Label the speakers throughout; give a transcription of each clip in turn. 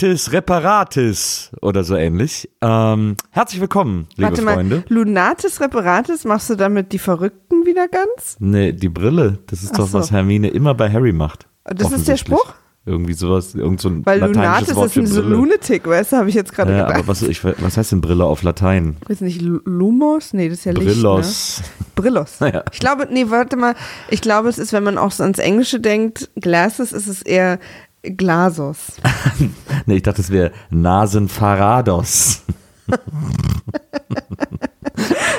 Speaker 1: Lunatis reparatis oder so ähnlich. Ähm, herzlich willkommen, liebe
Speaker 2: Warte mal,
Speaker 1: Freunde.
Speaker 2: Lunatis Reparatis, machst du damit die Verrückten wieder ganz?
Speaker 1: Nee, die Brille, das ist
Speaker 2: Ach
Speaker 1: doch,
Speaker 2: so.
Speaker 1: was Hermine immer bei Harry macht.
Speaker 2: Das ist der. Spruch?
Speaker 1: Irgendwie sowas, irgend so ein
Speaker 2: Weil Lunatis
Speaker 1: Wort
Speaker 2: ist ein so. Lunatic, weißt du, habe ich jetzt gerade
Speaker 1: Ja,
Speaker 2: gedacht.
Speaker 1: aber was, ich, was heißt denn Brille auf Latein?
Speaker 2: Ich weiß nicht, Lu- Lumos? Nee, das ist ja Licht,
Speaker 1: Brillos.
Speaker 2: Ne? Brillos.
Speaker 1: Ja.
Speaker 2: Ich glaube, nee, warte mal. Ich glaube, es ist, wenn man auch so ans Englische denkt, Glasses, ist es eher Glasos.
Speaker 1: Nee, ich dachte, es wäre Nasenfarados.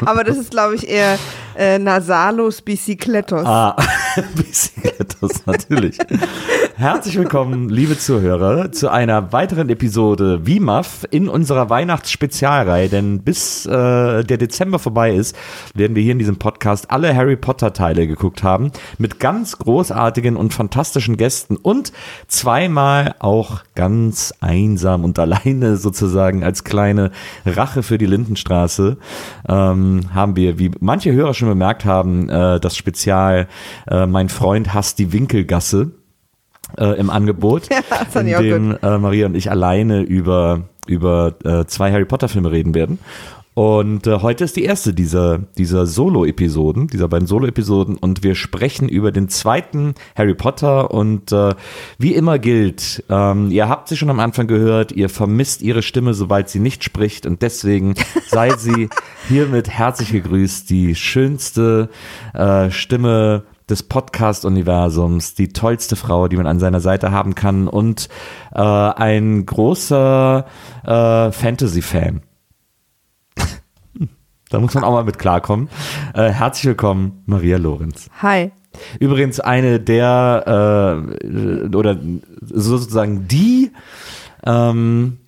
Speaker 2: Aber das ist, glaube ich, eher äh, Nasalos Bicicletos.
Speaker 1: Ah, Bicicletos, natürlich. Herzlich willkommen, liebe Zuhörer, zu einer weiteren Episode WIMAF in unserer Weihnachtsspezialreihe. Denn bis äh, der Dezember vorbei ist, werden wir hier in diesem Podcast alle Harry Potter Teile geguckt haben. Mit ganz großartigen und fantastischen Gästen und zweimal auch ganz einsam und alleine sozusagen als kleine Rache für die Lindenstraße ähm, haben wir, wie manche Hörer schon bemerkt haben, äh, das Spezial äh, Mein Freund hasst die Winkelgasse äh, im Angebot,
Speaker 2: Ja,
Speaker 1: in dem äh, Maria und ich alleine über, über äh, zwei Harry Potter Filme reden werden. Und äh, heute ist die erste dieser, dieser Solo-Episoden, dieser beiden Solo-Episoden. Und wir sprechen über den zweiten Harry Potter. Und äh, wie immer gilt, ähm, ihr habt sie schon am Anfang gehört, ihr vermisst ihre Stimme, sobald sie nicht spricht. Und deswegen sei sie hiermit herzlich gegrüßt, die schönste äh, Stimme des Podcast-Universums, die tollste Frau, die man an seiner Seite haben kann und äh, ein großer äh, Fantasy-Fan. Da muss man auch mal mit klarkommen. Äh, herzlich willkommen, Maria Lorenz.
Speaker 2: Hi.
Speaker 1: Übrigens eine der äh, oder sozusagen die ähm,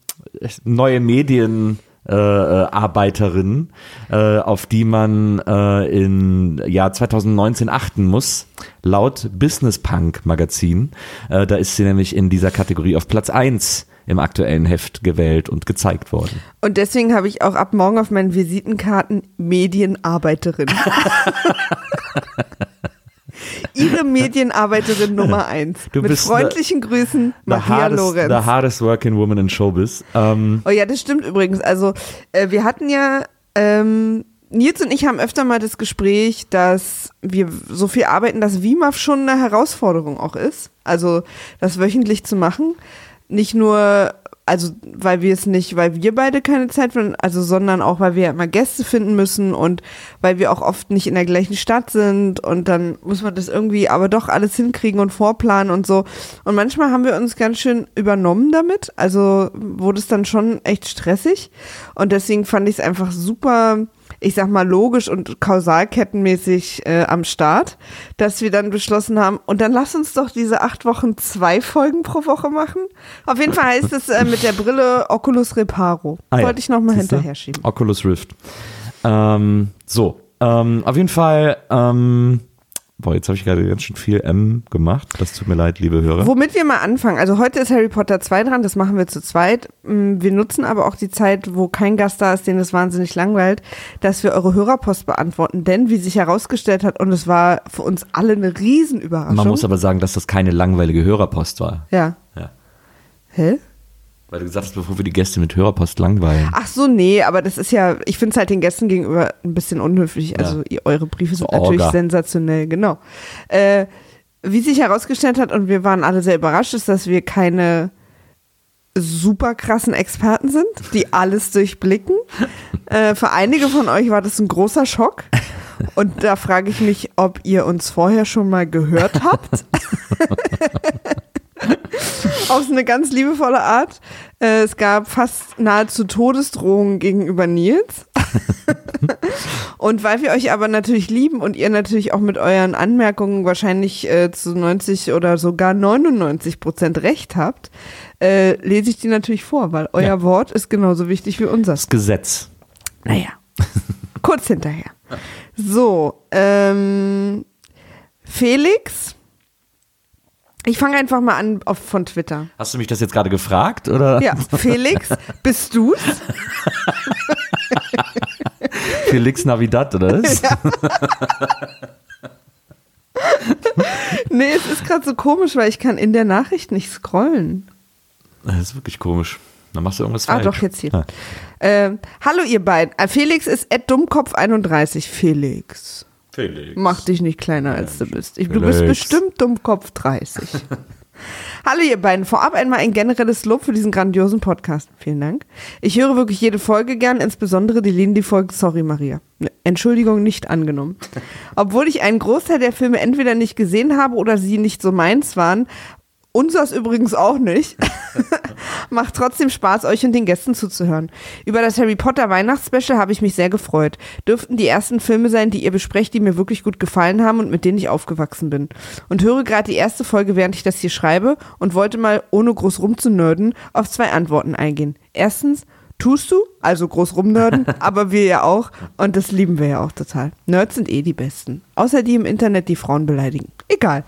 Speaker 1: neue Medien äh, äh, Arbeiterin, äh, auf die man äh, in Jahr 2019 achten muss, laut Business Punk Magazin. Äh, da ist sie nämlich in dieser Kategorie auf Platz 1 im aktuellen Heft gewählt und gezeigt worden.
Speaker 2: Und deswegen habe ich auch ab morgen auf meinen Visitenkarten Medienarbeiterin. Ihre Medienarbeiterin Nummer eins.
Speaker 1: Du
Speaker 2: Mit
Speaker 1: bist
Speaker 2: freundlichen Grüßen,
Speaker 1: The
Speaker 2: Maria
Speaker 1: hardest,
Speaker 2: Lorenz.
Speaker 1: the hardest working woman in Showbiz. Ähm,
Speaker 2: Oh ja, das stimmt übrigens. Also äh, wir hatten ja, ähm, Nils und ich haben öfter mal das Gespräch, dass wir so viel arbeiten, dass WIMAF schon eine Herausforderung auch ist. Also das wöchentlich zu machen. Nicht nur, also weil wir es nicht, weil wir beide keine Zeit finden, also sondern auch, weil wir ja immer Gäste finden müssen und weil wir auch oft nicht in der gleichen Stadt sind und dann muss man das irgendwie aber doch alles hinkriegen und vorplanen und so. Und manchmal haben wir uns ganz schön übernommen damit. Also wurde es dann schon echt stressig. Und deswegen fand ich es einfach super, ich sag mal, logisch und kausalkettenmäßig äh, am Start, dass wir dann beschlossen haben, und dann lass uns doch diese acht Wochen zwei Folgen pro Woche machen. Auf jeden Fall heißt es äh, mit der Brille Oculus Reparo.
Speaker 1: Ah ja.
Speaker 2: Wollte ich nochmal hinterher schieben.
Speaker 1: Oculus Rift. Ähm, so, ähm, auf jeden Fall, ähm, boah, jetzt habe ich gerade ganz schön viel M gemacht. Das tut mir leid, liebe Hörer.
Speaker 2: Womit wir mal anfangen. Also heute ist Harry Potter 2 dran, das machen wir zu zweit. Mm, Wir nutzen aber auch die Zeit, wo kein Gast da ist, den es wahnsinnig langweilt, dass wir eure Hörerpost beantworten. Denn wie sich herausgestellt hat, und es war für uns alle eine Riesenüberraschung.
Speaker 1: Man muss aber sagen, dass das keine langweilige Hörerpost war.
Speaker 2: ja.
Speaker 1: Ja.
Speaker 2: Hä?
Speaker 1: Weil du gesagt hast, bevor wir die Gäste mit Hörerpost langweilen.
Speaker 2: Ach so, nee, aber das ist ja, ich finde es halt den Gästen gegenüber ein bisschen unhöflich. Also eure Briefe sind
Speaker 1: So
Speaker 2: natürlich
Speaker 1: Orga.
Speaker 2: sensationell, genau. Äh, wie sich herausgestellt hat, und wir waren alle sehr überrascht, ist, dass wir keine super krassen Experten sind, die alles durchblicken. Äh, für einige von euch war das ein großer Schock. Und da frage ich mich, ob ihr uns vorher schon mal gehört habt. Auf so eine ganz liebevolle Art. Äh, es gab fast nahezu Todesdrohungen gegenüber Nils. und weil wir euch aber natürlich lieben und ihr natürlich auch mit euren Anmerkungen wahrscheinlich äh, zu 90 oder sogar 99 Prozent recht habt, äh, lese ich die natürlich vor, weil euer
Speaker 1: Ja.
Speaker 2: Wort ist genauso wichtig wie unser.
Speaker 1: Das Gesetz.
Speaker 2: Naja, kurz hinterher. So, ähm, Felix Ich fange einfach mal an auf, von Twitter.
Speaker 1: Hast du mich das jetzt gerade gefragt oder?
Speaker 2: Ja, Felix, bist du's?
Speaker 1: Felix Navidad oder was?
Speaker 2: Nee, es ist gerade so komisch, weil ich kann in der Nachricht nicht scrollen.
Speaker 1: Das ist wirklich komisch. Dann machst du irgendwas
Speaker 2: Ah,
Speaker 1: falsch.
Speaker 2: doch, jetzt hier.
Speaker 1: Ja.
Speaker 2: Ähm, hallo ihr beiden. Äh, Felix ist Dummkopf31. Felix,
Speaker 1: Felix.
Speaker 2: mach dich nicht kleiner als du bist. Ich, du bist bestimmt Dummkopf 30. hallo ihr beiden. Vorab einmal ein generelles Lob für diesen grandiosen Podcast. Vielen Dank. Ich höre wirklich jede Folge gern, insbesondere die Lindy-Folge Sorry Maria. Ne, Entschuldigung nicht angenommen. Obwohl ich einen Großteil der Filme entweder nicht gesehen habe oder sie nicht so meins waren, Unseres übrigens auch nicht. Macht trotzdem Spaß, euch und den Gästen zuzuhören. Über das Harry Potter Weihnachtsspecial habe ich mich sehr gefreut. Dürften die ersten Filme sein, die ihr besprecht, die mir wirklich gut gefallen haben und mit denen ich aufgewachsen bin. Und höre gerade die erste Folge, während ich das hier schreibe und wollte mal, ohne groß rumzunörden, auf zwei Antworten eingehen. Erstens, tust du, also groß rumnörden, aber wir ja auch und das lieben wir ja auch total. Nerds sind eh die Besten. Außer die im Internet, die Frauen beleidigen. Egal.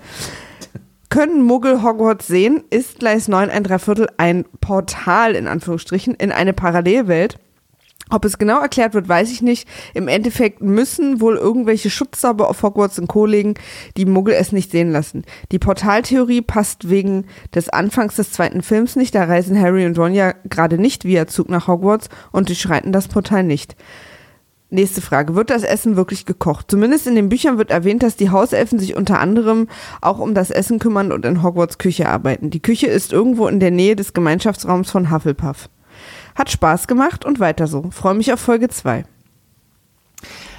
Speaker 2: Können Muggel Hogwarts sehen? Ist Gleis 9 ein Dreiviertel ein Portal in Anführungsstrichen in eine Parallelwelt? Ob es genau erklärt wird, weiß ich nicht. Im Endeffekt müssen wohl irgendwelche Schutzzauber auf Hogwarts und Co. legen, die Muggel es nicht sehen lassen. Die Portaltheorie passt wegen des Anfangs des zweiten Films nicht. Da reisen Harry und Ron ja gerade nicht via Zug nach Hogwarts und durchschreiten das Portal nicht. Nächste Frage. Wird das Essen wirklich gekocht? Zumindest in den Büchern wird erwähnt, dass die Hauselfen sich unter anderem auch um das Essen kümmern und in Hogwarts Küche arbeiten. Die Küche ist irgendwo in der Nähe des Gemeinschaftsraums von Hufflepuff. Hat Spaß gemacht und weiter so. Freue mich auf Folge 2.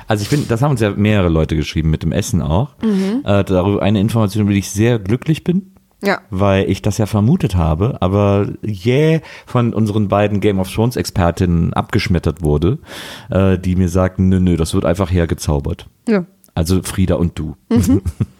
Speaker 1: Also ich finde, das haben uns ja mehrere Leute geschrieben mit dem Essen auch.
Speaker 2: Mhm.
Speaker 1: Äh, darüber eine Information, über die ich sehr glücklich bin.
Speaker 2: Ja.
Speaker 1: weil ich das ja vermutet habe, aber jäh von unseren beiden Game of Thrones Expertinnen abgeschmettert wurde, äh, die mir sagten, nö, nö, das wird einfach hergezaubert.
Speaker 2: ja.
Speaker 1: Also Frieda und du.
Speaker 2: Mhm.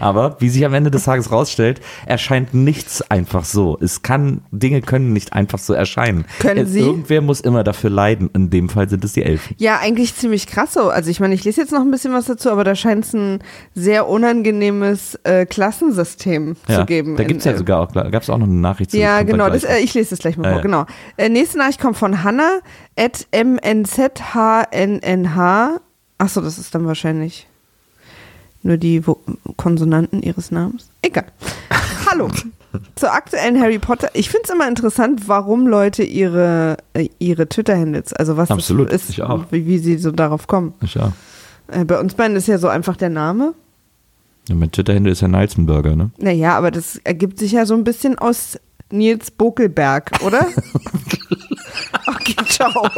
Speaker 1: Aber wie sich am Ende des Tages rausstellt, erscheint nichts einfach so. Es kann, Dinge können nicht einfach so erscheinen.
Speaker 2: Können
Speaker 1: es,
Speaker 2: sie?
Speaker 1: Irgendwer muss immer dafür leiden. In dem Fall sind es die Elfen.
Speaker 2: Ja, eigentlich ziemlich krass so. Also ich meine, ich lese jetzt noch ein bisschen was dazu, aber da scheint es ein sehr unangenehmes äh, Klassensystem
Speaker 1: Ja,
Speaker 2: zu geben.
Speaker 1: da
Speaker 2: in,
Speaker 1: gibt's ja
Speaker 2: äh,
Speaker 1: sogar auch, gab es auch noch eine Nachricht zu.
Speaker 2: Ja, genau. Das,
Speaker 1: gleich.
Speaker 2: äh, ich lese das gleich mal
Speaker 1: Ja,
Speaker 2: vor.
Speaker 1: ja.
Speaker 2: Genau. Äh, nächste Nachricht kommt von Hanna at mnzhnnh. Achso, das ist dann wahrscheinlich nur die Wo Konsonanten ihres Namens. Egal. Hallo. Zur aktuellen Harry Potter. Ich finde es immer interessant, warum Leute ihre, äh, ihre Twitter-Handles, also was
Speaker 1: Absolut,
Speaker 2: das ist,
Speaker 1: ich auch.
Speaker 2: Wie, wie sie so darauf kommen.
Speaker 1: ja.
Speaker 2: Äh, bei uns beiden ist ja so einfach der Name.
Speaker 1: ja mein Twitter-Handle ist ja Nilsenburger, ne?
Speaker 2: Naja, aber das ergibt sich ja so ein bisschen aus Nils Bokelberg, oder? okay, ciao.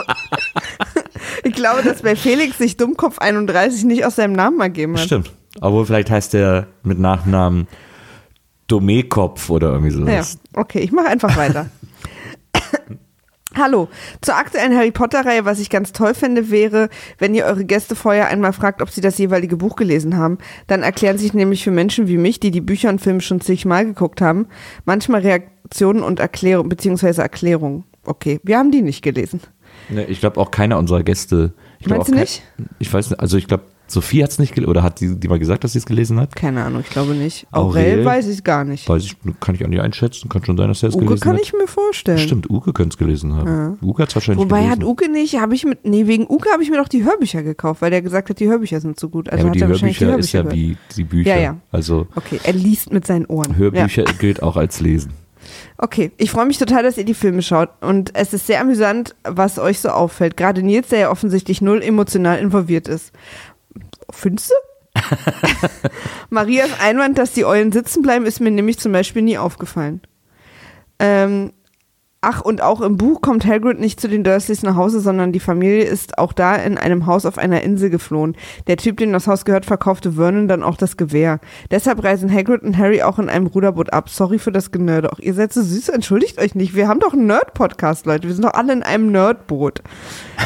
Speaker 2: Ich glaube, dass bei Felix sich Dummkopf 31 nicht aus seinem Namen ergeben hat.
Speaker 1: Stimmt. Obwohl vielleicht heißt der mit Nachnamen Domekopf oder irgendwie
Speaker 2: Ja,
Speaker 1: sowas.
Speaker 2: okay, ich mache einfach weiter. Hallo, zur aktuellen Harry Potter-Reihe, was ich ganz toll finde, wäre, wenn ihr eure Gäste vorher einmal fragt, ob sie das jeweilige Buch gelesen haben. Dann erklären sich nämlich für Menschen wie mich, die die Bücher und Filme schon zigmal geguckt haben, manchmal Reaktionen und Erklärungen, beziehungsweise Erklärungen. Okay, wir haben die nicht gelesen.
Speaker 1: Ne, ich glaube auch keiner unserer Gäste. Ich
Speaker 2: Meinst du nicht?
Speaker 1: Ich weiß nicht, also ich glaube, Sophie hat es nicht gelesen, oder hat die, die mal gesagt, dass sie es gelesen hat?
Speaker 2: Keine Ahnung, ich glaube nicht.
Speaker 1: Aurel?
Speaker 2: Aurel weiß ich gar nicht.
Speaker 1: Weiß ich, kann ich auch nicht einschätzen. Kann schon sein, dass er es
Speaker 2: Uke
Speaker 1: gelesen
Speaker 2: kann
Speaker 1: hat.
Speaker 2: ich mir vorstellen.
Speaker 1: Stimmt, Uke könnte es gelesen haben. Uke hat es wahrscheinlich
Speaker 2: Wobei
Speaker 1: gelesen.
Speaker 2: hat Uke nicht, habe ich mit, nee, wegen Uke habe ich mir doch die Hörbücher gekauft, weil der gesagt hat, die Hörbücher sind so gut. Also
Speaker 1: ja, aber die
Speaker 2: er
Speaker 1: Hörbücher
Speaker 2: die
Speaker 1: ist ja wie die Bücher.
Speaker 2: Ja, ja.
Speaker 1: Also
Speaker 2: Okay, er liest mit seinen Ohren.
Speaker 1: Hörbücher
Speaker 2: Ja.
Speaker 1: gilt auch als Lesen.
Speaker 2: Okay, ich freue mich total, dass ihr die Filme schaut. Und es ist sehr amüsant, was euch so auffällt. Gerade Nils, der ja offensichtlich null emotional involviert ist. Findest du? Marias Einwand, dass die Eulen sitzen bleiben, ist mir nämlich zum Beispiel nie aufgefallen. Ähm, ach, und auch im Buch kommt Hagrid nicht zu den Dursleys nach Hause, sondern die Familie ist auch da in einem Haus auf einer Insel geflohen. Der Typ, dem das Haus gehört, verkaufte Vernon dann auch das Gewehr. Deshalb reisen Hagrid und Harry auch in einem Ruderboot ab. Sorry für das Genörde. Auch ihr seid so süß, entschuldigt euch nicht. Wir haben doch einen Nerd-Podcast, Leute. Wir sind doch alle in einem Nerdboot.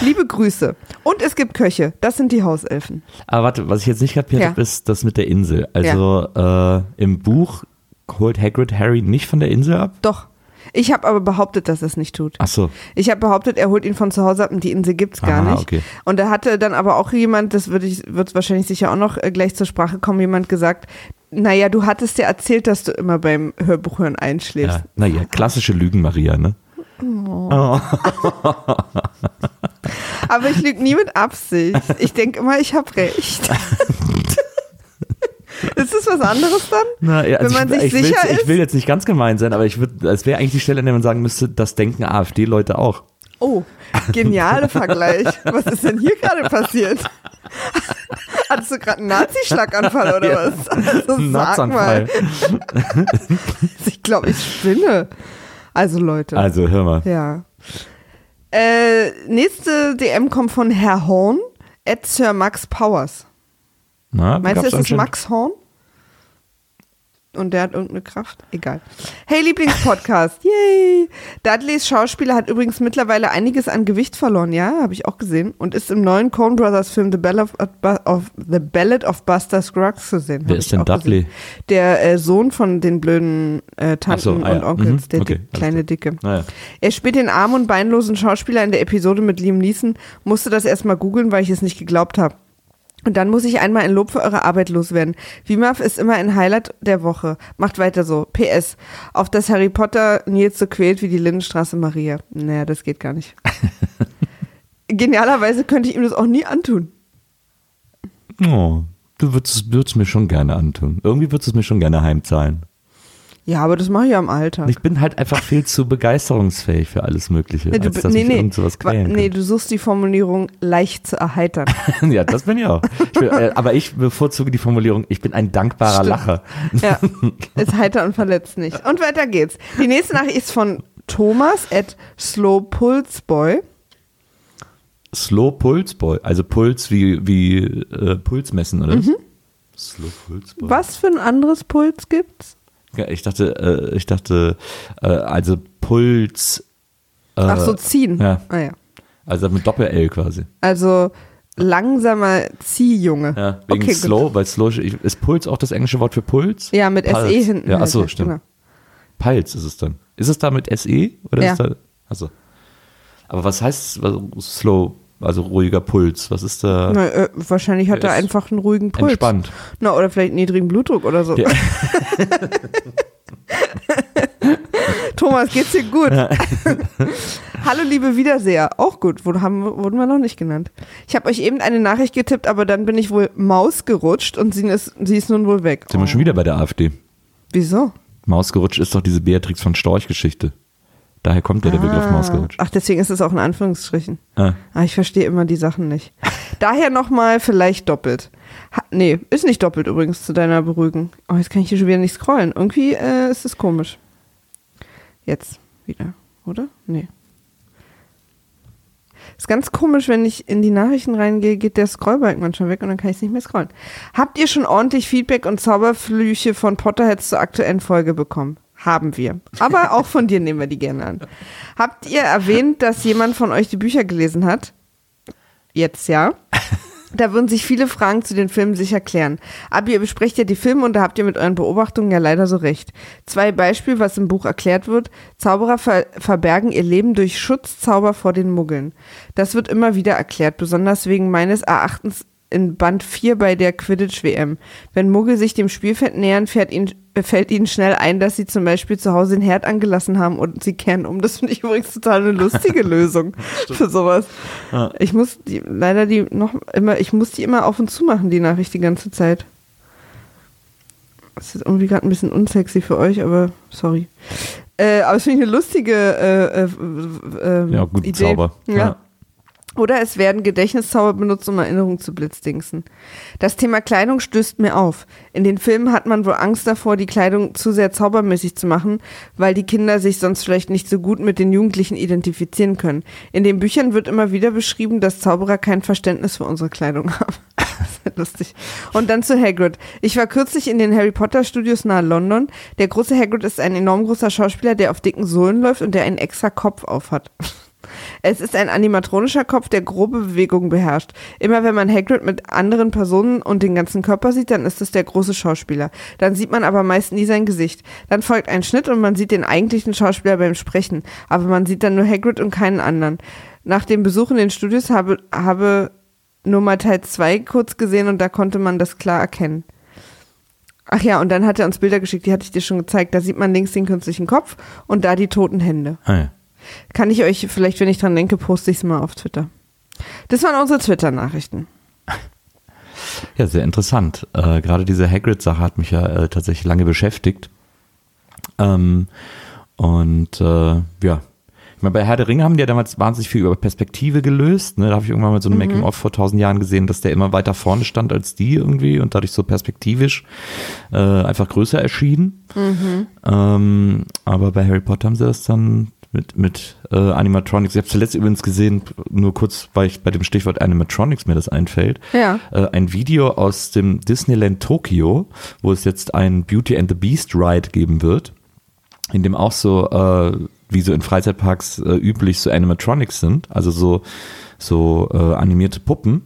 Speaker 2: Liebe Grüße. Und es gibt Köche. Das sind die Hauselfen.
Speaker 1: Aber warte, was ich jetzt nicht kapiert
Speaker 2: Ja.
Speaker 1: habe, ist das mit der Insel. Also äh, im Buch holt Hagrid Harry nicht von der Insel ab?
Speaker 2: Doch. Ich habe aber behauptet, dass er es nicht tut.
Speaker 1: Ach so.
Speaker 2: Ich habe behauptet, er holt ihn von zu Hause ab und die Insel gibt's gar
Speaker 1: Aha,
Speaker 2: nicht.
Speaker 1: okay.
Speaker 2: Und da hatte dann aber auch jemand, das würde ich, wird wahrscheinlich sicher auch noch äh, gleich zur Sprache kommen, jemand gesagt, naja, du hattest ja erzählt, dass du immer beim Hörbuchhören einschläfst.
Speaker 1: Ja, naja, klassische Lügen, Maria, ne?
Speaker 2: Aber ich lüge nie mit Absicht. Ich denke immer, ich habe recht. ist das was anderes dann?
Speaker 1: Na, ja, also
Speaker 2: Wenn man
Speaker 1: ich,
Speaker 2: sich
Speaker 1: ich,
Speaker 2: sicher
Speaker 1: will,
Speaker 2: ist?
Speaker 1: ich will jetzt nicht ganz gemein sein, aber ich würde, es wäre eigentlich die Stelle, an der man sagen müsste, das denken AfD-Leute auch.
Speaker 2: Oh, genialer Vergleich. Was ist denn hier gerade passiert? Hattest du gerade einen Nazi-Schlaganfall oder
Speaker 1: Ja.
Speaker 2: was? Also sag mal. Ich glaube, ich spinne. Also Leute.
Speaker 1: Also, hör mal.
Speaker 2: Ja. Äh, nächste DM kommt von Herr Horn, at Sir Max Powers.
Speaker 1: Na,
Speaker 2: Meinst du, ist es
Speaker 1: anscheinend-
Speaker 2: Max Horn? Und der hat irgendeine Kraft? Egal. Hey, Lieblingspodcast. Yay! Dudleys Schauspieler hat übrigens mittlerweile einiges an Gewicht verloren, ja, habe ich auch gesehen. Und ist im neuen Coen Brothers Film The Ballad of, The Ballad of Buster Scruggs zu sehen.
Speaker 1: Wer ist denn
Speaker 2: auch gesehen.
Speaker 1: Dudley?
Speaker 2: Der äh, Sohn von den blöden äh, Tanten
Speaker 1: so, ah ja.
Speaker 2: und Onkels,
Speaker 1: Mhm,
Speaker 2: der
Speaker 1: okay,
Speaker 2: dick, kleine. Dicke.
Speaker 1: Naja.
Speaker 2: Er spielt den armen und beinlosen Schauspieler in der Episode mit Liam Neeson, musste das erstmal googeln, weil ich es nicht geglaubt habe. Und dann muss ich einmal ein Lob für eure Arbeit loswerden. VMAF ist immer ein Highlight der Woche. Macht weiter so. PS. Auf das Harry Potter Nils so quält wie die Lindenstraße Maria. Naja, das geht gar nicht. Genialerweise könnte ich ihm das auch nie antun.
Speaker 1: Oh, du würdest es mir schon gerne antun. Irgendwie würdest du es mir schon gerne heimzahlen.
Speaker 2: Ja, aber das mache ich ja im Alter.
Speaker 1: Ich bin halt einfach viel zu begeisterungsfähig für alles Mögliche,
Speaker 2: Nee, du,
Speaker 1: als dass
Speaker 2: nee, nee.
Speaker 1: irgend sowas
Speaker 2: Wa-
Speaker 1: quälen
Speaker 2: nee, du suchst die Formulierung leicht zu erheitern.
Speaker 1: ja, das bin ich auch. Ich bin, äh, aber ich bevorzuge die Formulierung, ich bin ein dankbarer
Speaker 2: Stimmt.
Speaker 1: Lacher.
Speaker 2: Ja, ist heiter und verletzt nicht. Und weiter geht's. Die nächste Nachricht ist von Thomas at Slow Pulse Boy.
Speaker 1: Slow Pulse Boy, also Puls wie, wie äh, Puls messen, oder? Slow Pulse Boy.
Speaker 2: Mhm. Was für ein anderes Puls gibt's?
Speaker 1: Ich dachte, äh, ich dachte, äh, also Puls. Äh,
Speaker 2: Ach so, ziehen.
Speaker 1: ja.
Speaker 2: Ah, ja.
Speaker 1: Also mit Doppel-L quasi.
Speaker 2: Also langsamer Ziehjunge.
Speaker 1: Ja, wegen
Speaker 2: okay,
Speaker 1: Slow,
Speaker 2: Gut.
Speaker 1: weil Slow, ist Puls auch das englische Wort für Puls?
Speaker 2: Ja, mit
Speaker 1: Puls.
Speaker 2: SE hinten.
Speaker 1: Ja,
Speaker 2: halt,
Speaker 1: achso,
Speaker 2: ja,
Speaker 1: stimmt.
Speaker 2: genau.
Speaker 1: Puls ist es dann. Ist es da mit SE? Oder
Speaker 2: Ja.
Speaker 1: ist da, achso. Aber was heißt was- Slow, also ruhiger Puls? Was ist da?
Speaker 2: Na, äh, wahrscheinlich hat er einfach einen ruhigen Puls.
Speaker 1: Entspannt.
Speaker 2: Na, oder vielleicht niedrigen Blutdruck oder so.
Speaker 1: Ja.
Speaker 2: Thomas, geht's dir gut? Hallo, liebe Wiederseher. Auch gut, Wurde- haben, wurden wir noch nicht genannt. Ich habe euch eben eine Nachricht getippt, aber dann bin ich wohl Maus gerutscht und sie ist, sie ist nun wohl weg.
Speaker 1: Sind wir schon wieder bei der AfD.
Speaker 2: Wieso?
Speaker 1: Mausgerutscht ist doch diese Beatrix von Storch-Geschichte. Daher kommt ja der Begriff
Speaker 2: Ah.
Speaker 1: Mausgerutscht.
Speaker 2: Ach, deswegen ist es auch in Anführungsstrichen.
Speaker 1: Ah.
Speaker 2: Ah, ich verstehe immer die Sachen nicht. Daher nochmal vielleicht doppelt. Ha, nee, ist nicht doppelt übrigens zu deiner Beruhigung. Oh, jetzt kann ich hier schon wieder nicht scrollen. Irgendwie äh, ist es komisch. Jetzt wieder, oder? Nee. Ist ganz komisch, wenn ich in die Nachrichten reingehe, geht der Scrollbalken manchmal weg und dann kann ich es nicht mehr scrollen. Habt ihr schon ordentlich Feedback und Zauberflüche von Potterheads zur aktuellen Folge bekommen? Haben wir. Aber auch von dir nehmen wir die gerne an. Habt ihr erwähnt, dass jemand von euch die Bücher gelesen hat? Jetzt ja. Da würden sich viele Fragen zu den Filmen sicher klären. Aber ihr besprecht ja die Filme und da habt ihr mit euren Beobachtungen ja leider so recht. Zwei Beispiele, was im Buch erklärt wird. Zauberer ver verbergen ihr Leben durch Schutzzauber vor den Muggeln. Das wird immer wieder erklärt, besonders wegen meines Erachtens in Band 4 bei der Quidditch-WM. Wenn Muggel sich dem Spielfeld nähern, fährt ihnen, fällt ihnen schnell ein, dass sie zum Beispiel zu Hause den Herd angelassen haben und sie kehren um. Das finde ich übrigens total eine lustige Lösung für sowas. Ich muss die, leider die noch immer, ich muss die immer auf und zu machen, die Nachricht die ganze Zeit. Das ist irgendwie gerade ein bisschen unsexy für euch, aber sorry. Äh, aber es finde ich eine lustige äh, äh, äh,
Speaker 1: Ja, gut,
Speaker 2: Idee.
Speaker 1: Zauber.
Speaker 2: Ja.
Speaker 1: Ja.
Speaker 2: Oder es werden Gedächtniszauber benutzt, um Erinnerungen zu blitzdingsen. Das Thema Kleidung stößt mir auf. In den Filmen hat man wohl Angst davor, die Kleidung zu sehr zaubermäßig zu machen, weil die Kinder sich sonst vielleicht nicht so gut mit den Jugendlichen identifizieren können. In den Büchern wird immer wieder beschrieben, dass Zauberer kein Verständnis für unsere Kleidung haben. lustig. Und dann zu Hagrid. Ich war kürzlich in den Harry Potter Studios nahe London. Der große Hagrid ist ein enorm großer Schauspieler, der auf dicken Sohlen läuft und der einen extra Kopf auf hat. Es ist ein animatronischer Kopf, der grobe Bewegungen beherrscht. Immer wenn man Hagrid mit anderen Personen und den ganzen Körper sieht, dann ist es der große Schauspieler. Dann sieht man aber meist nie sein Gesicht. Dann folgt ein Schnitt und man sieht den eigentlichen Schauspieler beim Sprechen. Aber man sieht dann nur Hagrid und keinen anderen. Nach dem Besuch in den Studios habe, habe nur mal Teil 2 kurz gesehen und da konnte man das klar erkennen. Ach ja, und dann hat er uns Bilder geschickt, die hatte ich dir schon gezeigt. Da sieht man links den künstlichen Kopf und da die toten Hände.
Speaker 1: Ah, ja.
Speaker 2: Kann ich euch, vielleicht, wenn ich dran denke, poste ich es mal auf Twitter. Das waren unsere Twitter-Nachrichten.
Speaker 1: Ja, sehr interessant. Äh, Gerade diese Hagrid-Sache hat mich ja äh, tatsächlich lange beschäftigt. Ähm, und äh, ja, ich meine, bei Herr der Ringe haben die ja damals wahnsinnig viel über Perspektive gelöst. Ne? Da habe ich irgendwann mal so ein Making-of vor tausend Jahren gesehen, dass der immer weiter vorne stand als die irgendwie und dadurch so perspektivisch äh, einfach größer erschien. Ähm, aber bei Harry Potter haben sie das dann mit, mit äh, Animatronics. Ich habe zuletzt übrigens gesehen, nur kurz, weil ich bei dem Stichwort Animatronics mir das einfällt,
Speaker 2: Ja.
Speaker 1: äh, ein Video aus dem Disneyland Tokyo, wo es jetzt ein Beauty and the Beast Ride geben wird, in dem auch so, äh, wie so in Freizeitparks äh, üblich, so Animatronics sind, also so, so äh, animierte Puppen.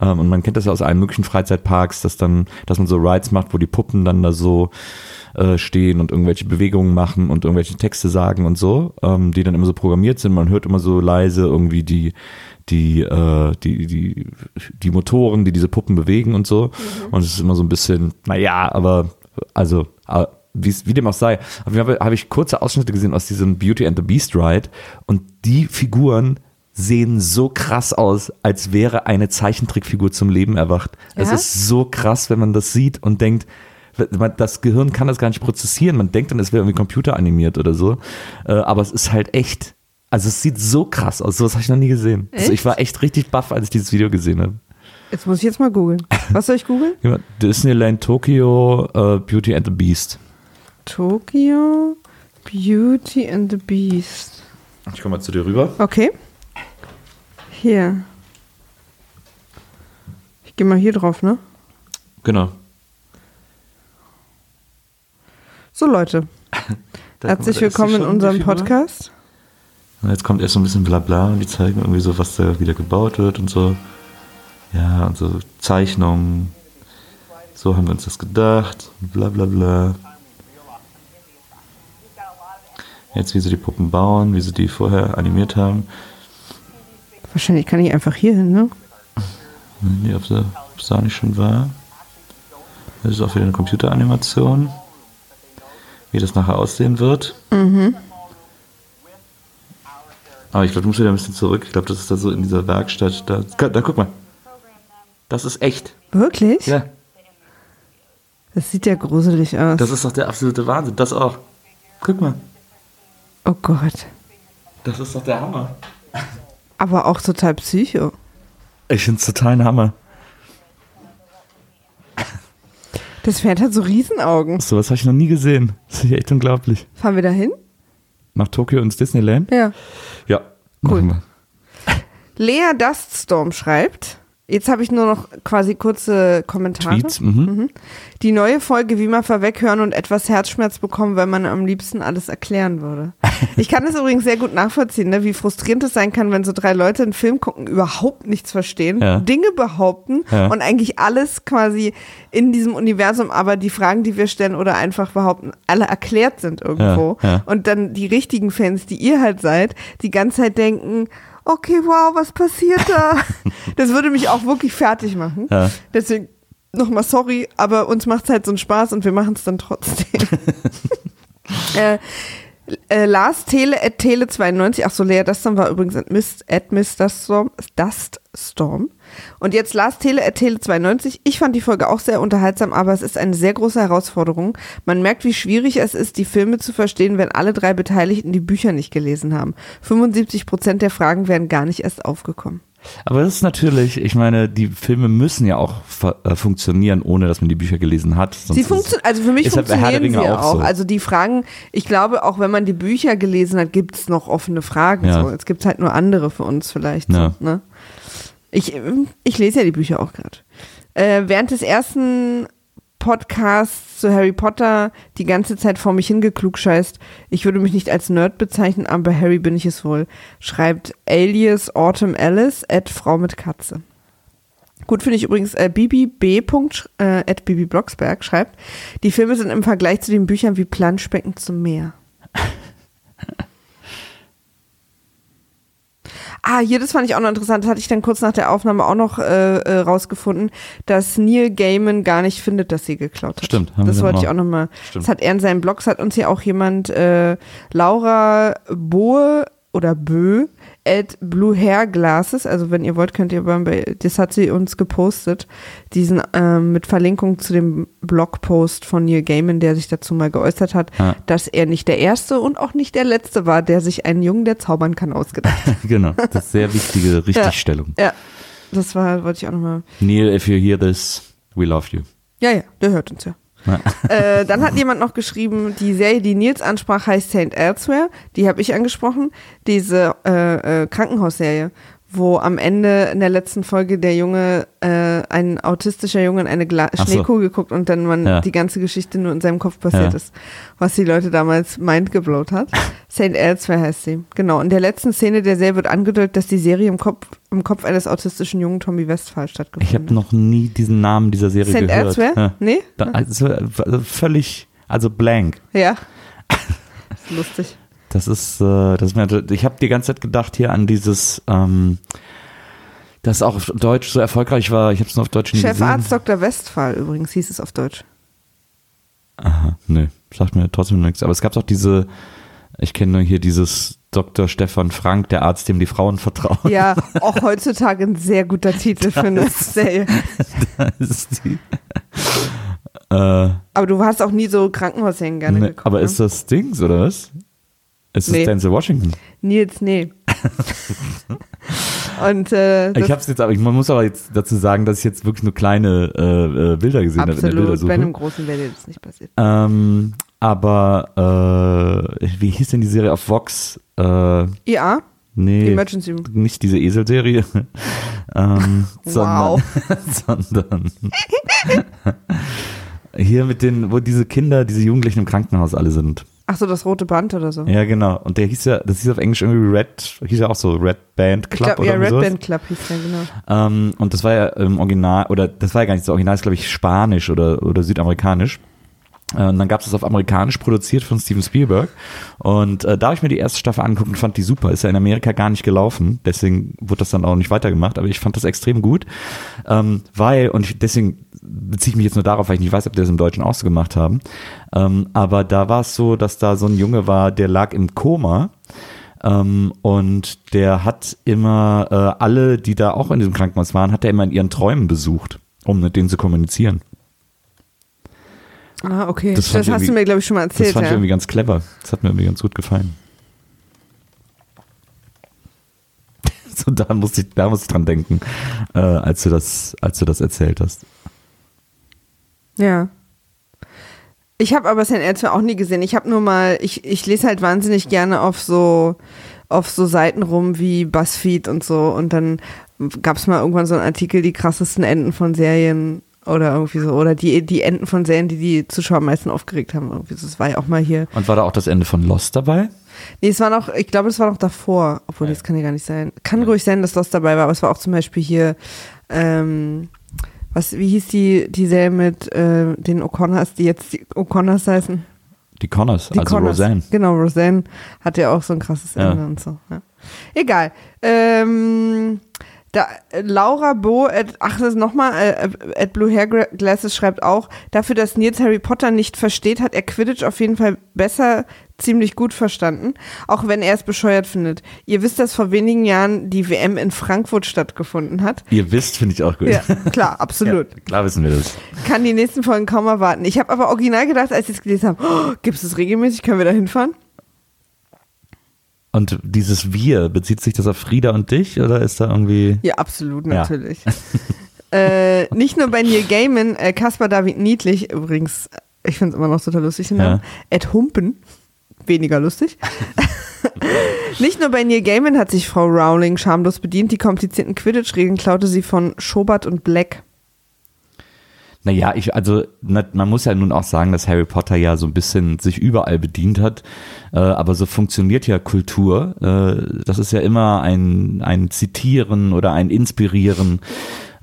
Speaker 1: Ähm, und man kennt das ja aus allen möglichen Freizeitparks, dass dann, dass man so Rides macht, wo die Puppen dann da so äh, stehen und irgendwelche Bewegungen machen und irgendwelche Texte sagen und so, ähm, die dann immer so programmiert sind. Man hört immer so leise irgendwie die, die, äh, die, die, die Motoren, die diese Puppen bewegen und so. Und es ist immer so ein bisschen, naja, aber also, äh, wie es- dem auch sei, habe ich kurze Ausschnitte gesehen aus diesem Beauty and the Beast Ride und die Figuren sehen so krass aus, als wäre eine Zeichentrickfigur zum Leben erwacht. Es
Speaker 2: Ja?
Speaker 1: ist so krass, wenn man das sieht und denkt, das Gehirn kann das gar nicht prozessieren. Man denkt dann, es wäre irgendwie computeranimiert oder so. Äh, Aber es ist halt echt. Also es sieht so krass aus. Sowas habe ich noch nie gesehen. Also ich war echt richtig baff, als ich dieses Video gesehen habe.
Speaker 2: Jetzt muss ich jetzt mal googeln. Was soll ich googeln?
Speaker 1: Disneyland Tokyo äh, Beauty and the Beast.
Speaker 2: Tokyo Beauty and the Beast.
Speaker 1: Ich komme mal zu dir rüber.
Speaker 2: Okay. Hier. Ich gehe mal hier drauf, ne?
Speaker 1: Genau.
Speaker 2: So Leute, herzlich willkommen in unserem. Podcast.
Speaker 1: Und jetzt kommt erst so ein bisschen Blabla und die zeigen irgendwie so, was da wieder gebaut wird und so. Ja, und so Zeichnungen. So haben wir uns das gedacht. Bla bla bla. Jetzt, wie sie die Puppen bauen, wie sie die vorher animiert haben.
Speaker 2: Wahrscheinlich kann ich einfach hier hin, ne?
Speaker 1: Nee, ob es da nicht schon war. Das ist auch wieder eine Computeranimation. Wie das nachher aussehen wird. Aber ich glaube, du musst wieder ein bisschen zurück. Ich glaube, das ist da so in dieser Werkstatt. Da, da guck mal. Das ist echt.
Speaker 2: Wirklich?
Speaker 1: Ja,
Speaker 2: Das sieht ja gruselig aus.
Speaker 1: das ist doch der absolute Wahnsinn. Das auch. Guck mal.
Speaker 2: oh Gott.
Speaker 1: Das ist doch der Hammer.
Speaker 2: Aber auch total psycho.
Speaker 1: Ich finde es total ein Hammer.
Speaker 2: Das Pferd hat so Riesenaugen.
Speaker 1: So was habe ich noch nie gesehen. Das ist echt unglaublich.
Speaker 2: Fahren wir da hin?
Speaker 1: Nach Tokio ins Disneyland?
Speaker 2: Ja.
Speaker 1: Ja.
Speaker 2: Cool. Lea Duststorm schreibt. Jetzt habe ich nur noch quasi kurze Kommentare.
Speaker 1: Tweets. Mhm.
Speaker 2: Die neue Folge Wie man verweghören und etwas Herzschmerz bekommen, weil man am liebsten alles erklären würde. Ich kann es übrigens sehr gut nachvollziehen, ne, wie frustrierend es sein kann, wenn so drei Leute einen Film gucken, überhaupt nichts verstehen,
Speaker 1: Ja.
Speaker 2: Dinge behaupten
Speaker 1: Ja.
Speaker 2: und eigentlich alles quasi in diesem Universum, aber die Fragen, die wir stellen oder einfach behaupten, alle erklärt sind irgendwo.
Speaker 1: Ja.
Speaker 2: Und dann die richtigen Fans, die ihr halt seid, die ganze Zeit denken, okay, wow, was passiert da? das würde mich auch wirklich fertig machen.
Speaker 1: Ja.
Speaker 2: Deswegen nochmal sorry, aber uns macht es halt so einen Spaß und wir machen es dann trotzdem. äh, äh, Lars Tele at Tele 92, ach so, Lea Duststorm war übrigens at Mist, at Mist Duststorm, Duststorm. Und jetzt Lars Tele at Tele 92. Ich fand die Folge auch sehr unterhaltsam, aber es ist eine sehr große Herausforderung. Man merkt, wie schwierig es ist, die Filme zu verstehen, wenn alle drei Beteiligten die Bücher nicht gelesen haben. 75 Prozent der Fragen wären gar nicht erst aufgekommen.
Speaker 1: Aber das ist natürlich, ich meine, die Filme müssen ja auch äh, funktionieren, ohne dass man die Bücher gelesen hat.
Speaker 2: Sie funktionieren, also für mich funktionieren sie auch.
Speaker 1: auch so.
Speaker 2: Also die Fragen, ich glaube, auch wenn man die Bücher gelesen hat, gibt es noch offene Fragen.
Speaker 1: Ja.
Speaker 2: So. Jetzt gibt es halt nur andere für uns vielleicht.
Speaker 1: Ja.
Speaker 2: So, ne? Ich, ähm, ich lese ja die Bücher auch gerade. Äh, während des ersten Podcasts zu Harry Potter die ganze Zeit vor mich hingeklugscheißt. Ich würde mich nicht als Nerd bezeichnen, aber Harry bin ich es wohl. Schreibt Alias Autumn Alice at Frau mit Katze. Gut finde ich übrigens, äh, Bibi B. Äh, at Bibi Blocksberg schreibt, die Filme sind im Vergleich zu den Büchern wie Planschbecken zum Meer. Ah, hier, das fand ich auch noch interessant. Das hatte ich dann kurz nach der Aufnahme auch noch äh, äh, rausgefunden, dass Neil Gaiman gar nicht findet, dass sie geklaut hat.
Speaker 1: Stimmt, haben
Speaker 2: Das wollte ich auch noch mal.
Speaker 1: Stimmt.
Speaker 2: Das hat er in seinem Blog, das hat uns hier auch jemand, äh, Laura Bohe oder Bö, at Blue Hair Glasses, also wenn ihr wollt, könnt ihr bei, das hat sie uns gepostet, diesen ähm, mit Verlinkung zu dem Blogpost von Neil Gaiman, der sich dazu mal geäußert hat,
Speaker 1: Ja.
Speaker 2: dass er nicht der Erste und auch nicht der Letzte war, der sich einen Jungen, der zaubern kann, ausgedacht hat.
Speaker 1: genau, das ist sehr wichtige Richtigstellung.
Speaker 2: Ja, das war, wollte ich auch nochmal.
Speaker 1: Neil, if you hear this, we love you.
Speaker 2: Ja, ja, der hört uns ja. Äh, dann hat jemand noch geschrieben, die Serie, die Nils ansprach, heißt Saint Elsewhere. Die habe ich angesprochen. Diese äh, äh, Krankenhausserie, wo am Ende in der letzten Folge der Junge, äh, ein autistischer Junge in eine Gla
Speaker 1: so.
Speaker 2: Schneekugel guckt und dann man
Speaker 1: Ja.
Speaker 2: die ganze Geschichte nur in seinem Kopf passiert
Speaker 1: Ja.
Speaker 2: ist. Was die Leute damals mindgeblowt hat. Saint Elsewhere heißt sie. Genau. In der letzten Szene der Serie wird angedeutet, dass die Serie im Kopf, im Kopf eines autistischen Jungen Tommy Westphal
Speaker 1: Ich
Speaker 2: stattgefunden
Speaker 1: habe noch nie diesen Namen dieser Serie
Speaker 2: Saint
Speaker 1: gehört.
Speaker 2: Elsewhere?
Speaker 1: Ja.
Speaker 2: Nee?
Speaker 1: Da, also, also völlig, also blank.
Speaker 2: Ja. ist lustig.
Speaker 1: Das ist, äh, das ist mir, ich habe die ganze Zeit gedacht hier an dieses, ähm, das auch auf Deutsch so erfolgreich war. Ich habe es nur auf Deutsch nie
Speaker 2: Chefarzt
Speaker 1: gesehen.
Speaker 2: Dr. Westphal übrigens hieß es auf Deutsch.
Speaker 1: Aha, nee, sagt mir trotzdem nichts. Aber es gab auch diese, ich kenne nur hier dieses Dr. Stefan Frank, der Arzt, dem die Frauen vertrauen.
Speaker 2: Ja, auch heutzutage ein sehr guter Titel für eine Serie.
Speaker 1: Das ist die, äh,
Speaker 2: Aber du hast auch nie so Krankenhausserien gerne
Speaker 1: ne,
Speaker 2: geguckt.
Speaker 1: aber
Speaker 2: ne?
Speaker 1: ist das Dings oder was? Ist das
Speaker 2: Nee.
Speaker 1: Denzel Washington?
Speaker 2: Nils, nee. Und äh, das
Speaker 1: Ich habe es jetzt, aber ich man muss aber jetzt dazu sagen, dass ich jetzt wirklich nur kleine äh, äh, Bilder gesehen habe in der
Speaker 2: absolut, bei
Speaker 1: Bildersuche.
Speaker 2: einem großen wäre das nicht passiert.
Speaker 1: Ähm, aber äh, wie hieß denn die Serie auf Vox? Äh,
Speaker 2: IA,
Speaker 1: nee,
Speaker 2: Emergency
Speaker 1: nicht diese Eselserie, ähm,
Speaker 2: Wow.
Speaker 1: sondern, sondern hier mit den, wo diese Kinder, diese Jugendlichen im Krankenhaus alle sind.
Speaker 2: Ach so, das rote Band oder so.
Speaker 1: Ja, genau. Und der hieß ja, das hieß auf Englisch irgendwie Red, hieß ja auch so Red Band Club
Speaker 2: glaube, ja,
Speaker 1: oder
Speaker 2: Red
Speaker 1: sowas.
Speaker 2: Band Club hieß der, genau.
Speaker 1: Ähm, und das war ja im Original, oder das war ja gar nicht so original, ist glaube ich Spanisch oder, oder Südamerikanisch. Äh, Und dann gab es das auf amerikanisch produziert von Steven Spielberg. Und äh, da habe ich mir die erste Staffel angeguckt und fand die super. Ist ja in Amerika gar nicht gelaufen. Deswegen wurde das dann auch nicht weitergemacht. Aber ich fand das extrem gut. Ähm, weil, und ich, deswegen beziehe ich mich jetzt nur darauf, weil ich nicht weiß, ob die das im Deutschen auch so gemacht haben. Ähm, aber da war es so, dass da so ein Junge war, der lag im Koma. Ähm, und der hat immer äh, alle, die da auch in diesem Krankenhaus waren, hat er immer in ihren Träumen besucht, um mit denen zu kommunizieren.
Speaker 2: Ah, okay.
Speaker 1: Das
Speaker 2: Das,
Speaker 1: fand ich
Speaker 2: hast du mir, glaube ich, schon mal
Speaker 1: Das
Speaker 2: erzählt.
Speaker 1: fand ich
Speaker 2: ja.
Speaker 1: irgendwie ganz clever. Das hat mir irgendwie ganz gut gefallen. So, da musste ich, da musste ich dran denken, äh, als du das, als du das erzählt hast.
Speaker 2: Ja. Ich habe aber St. Elsewhere auch nie gesehen. Ich habe nur mal, ich, ich lese halt wahnsinnig gerne auf so auf so Seiten rum wie BuzzFeed und so und dann gab es mal irgendwann so einen Artikel, die krassesten Enden von Serien oder irgendwie so oder die die Enden von Serien, die die Zuschauer am meisten aufgeregt haben. Irgendwie so. Das war ja auch mal hier.
Speaker 1: Und war da auch das Ende von Lost dabei?
Speaker 2: Nee, es war noch, ich glaube, es war noch davor, obwohl das kann ja gar nicht sein. Kann ruhig sein, dass das dabei war, aber es war auch zum Beispiel hier, ähm, was, wie hieß die, die Serie mit äh, den O'Connors, die jetzt die O'Connors heißen?
Speaker 1: Die Connors,
Speaker 2: Die
Speaker 1: also
Speaker 2: Connors.
Speaker 1: Roseanne.
Speaker 2: Genau, Roseanne hat ja auch so ein krasses
Speaker 1: Ja.
Speaker 2: Ende und so. Ja. Egal. Ähm, da, äh, Laura Bo, at, ach, das ist nochmal, äh, at Blue Hair Glasses schreibt auch, dafür, dass Nils Harry Potter nicht versteht, hat er Quidditch auf jeden Fall besser, ziemlich gut verstanden, auch wenn er es bescheuert findet. Ihr wisst, dass vor wenigen Jahren die WM in Frankfurt stattgefunden hat.
Speaker 1: Ihr wisst, finde ich auch gut.
Speaker 2: Ja, klar, absolut.
Speaker 1: Ja, klar wissen wir das.
Speaker 2: Kann die nächsten Folgen kaum erwarten. Ich habe aber original gedacht, als ich es gelesen habe, oh, gibt es das regelmäßig? Können wir da hinfahren?
Speaker 1: Und dieses Wir, bezieht sich das auf Frieda und dich oder ist da irgendwie.
Speaker 2: Ja, absolut,
Speaker 1: Ja.
Speaker 2: natürlich. äh, nicht nur bei Neil Gaiman, äh, Caspar David Niedlich, übrigens, ich finde es immer noch total lustig, den
Speaker 1: Ja.
Speaker 2: Namen, Ed Humpen, weniger lustig. nicht nur bei Neil Gaiman hat sich Frau Rowling schamlos bedient, die komplizierten Quidditch-Regeln klaute sie von Schobert und Black.
Speaker 1: Naja, ich, also, man muss ja nun auch sagen, dass Harry Potter ja so ein bisschen sich überall bedient hat. Äh, aber so funktioniert ja Kultur. Äh, das ist ja immer ein, ein Zitieren oder ein Inspirieren.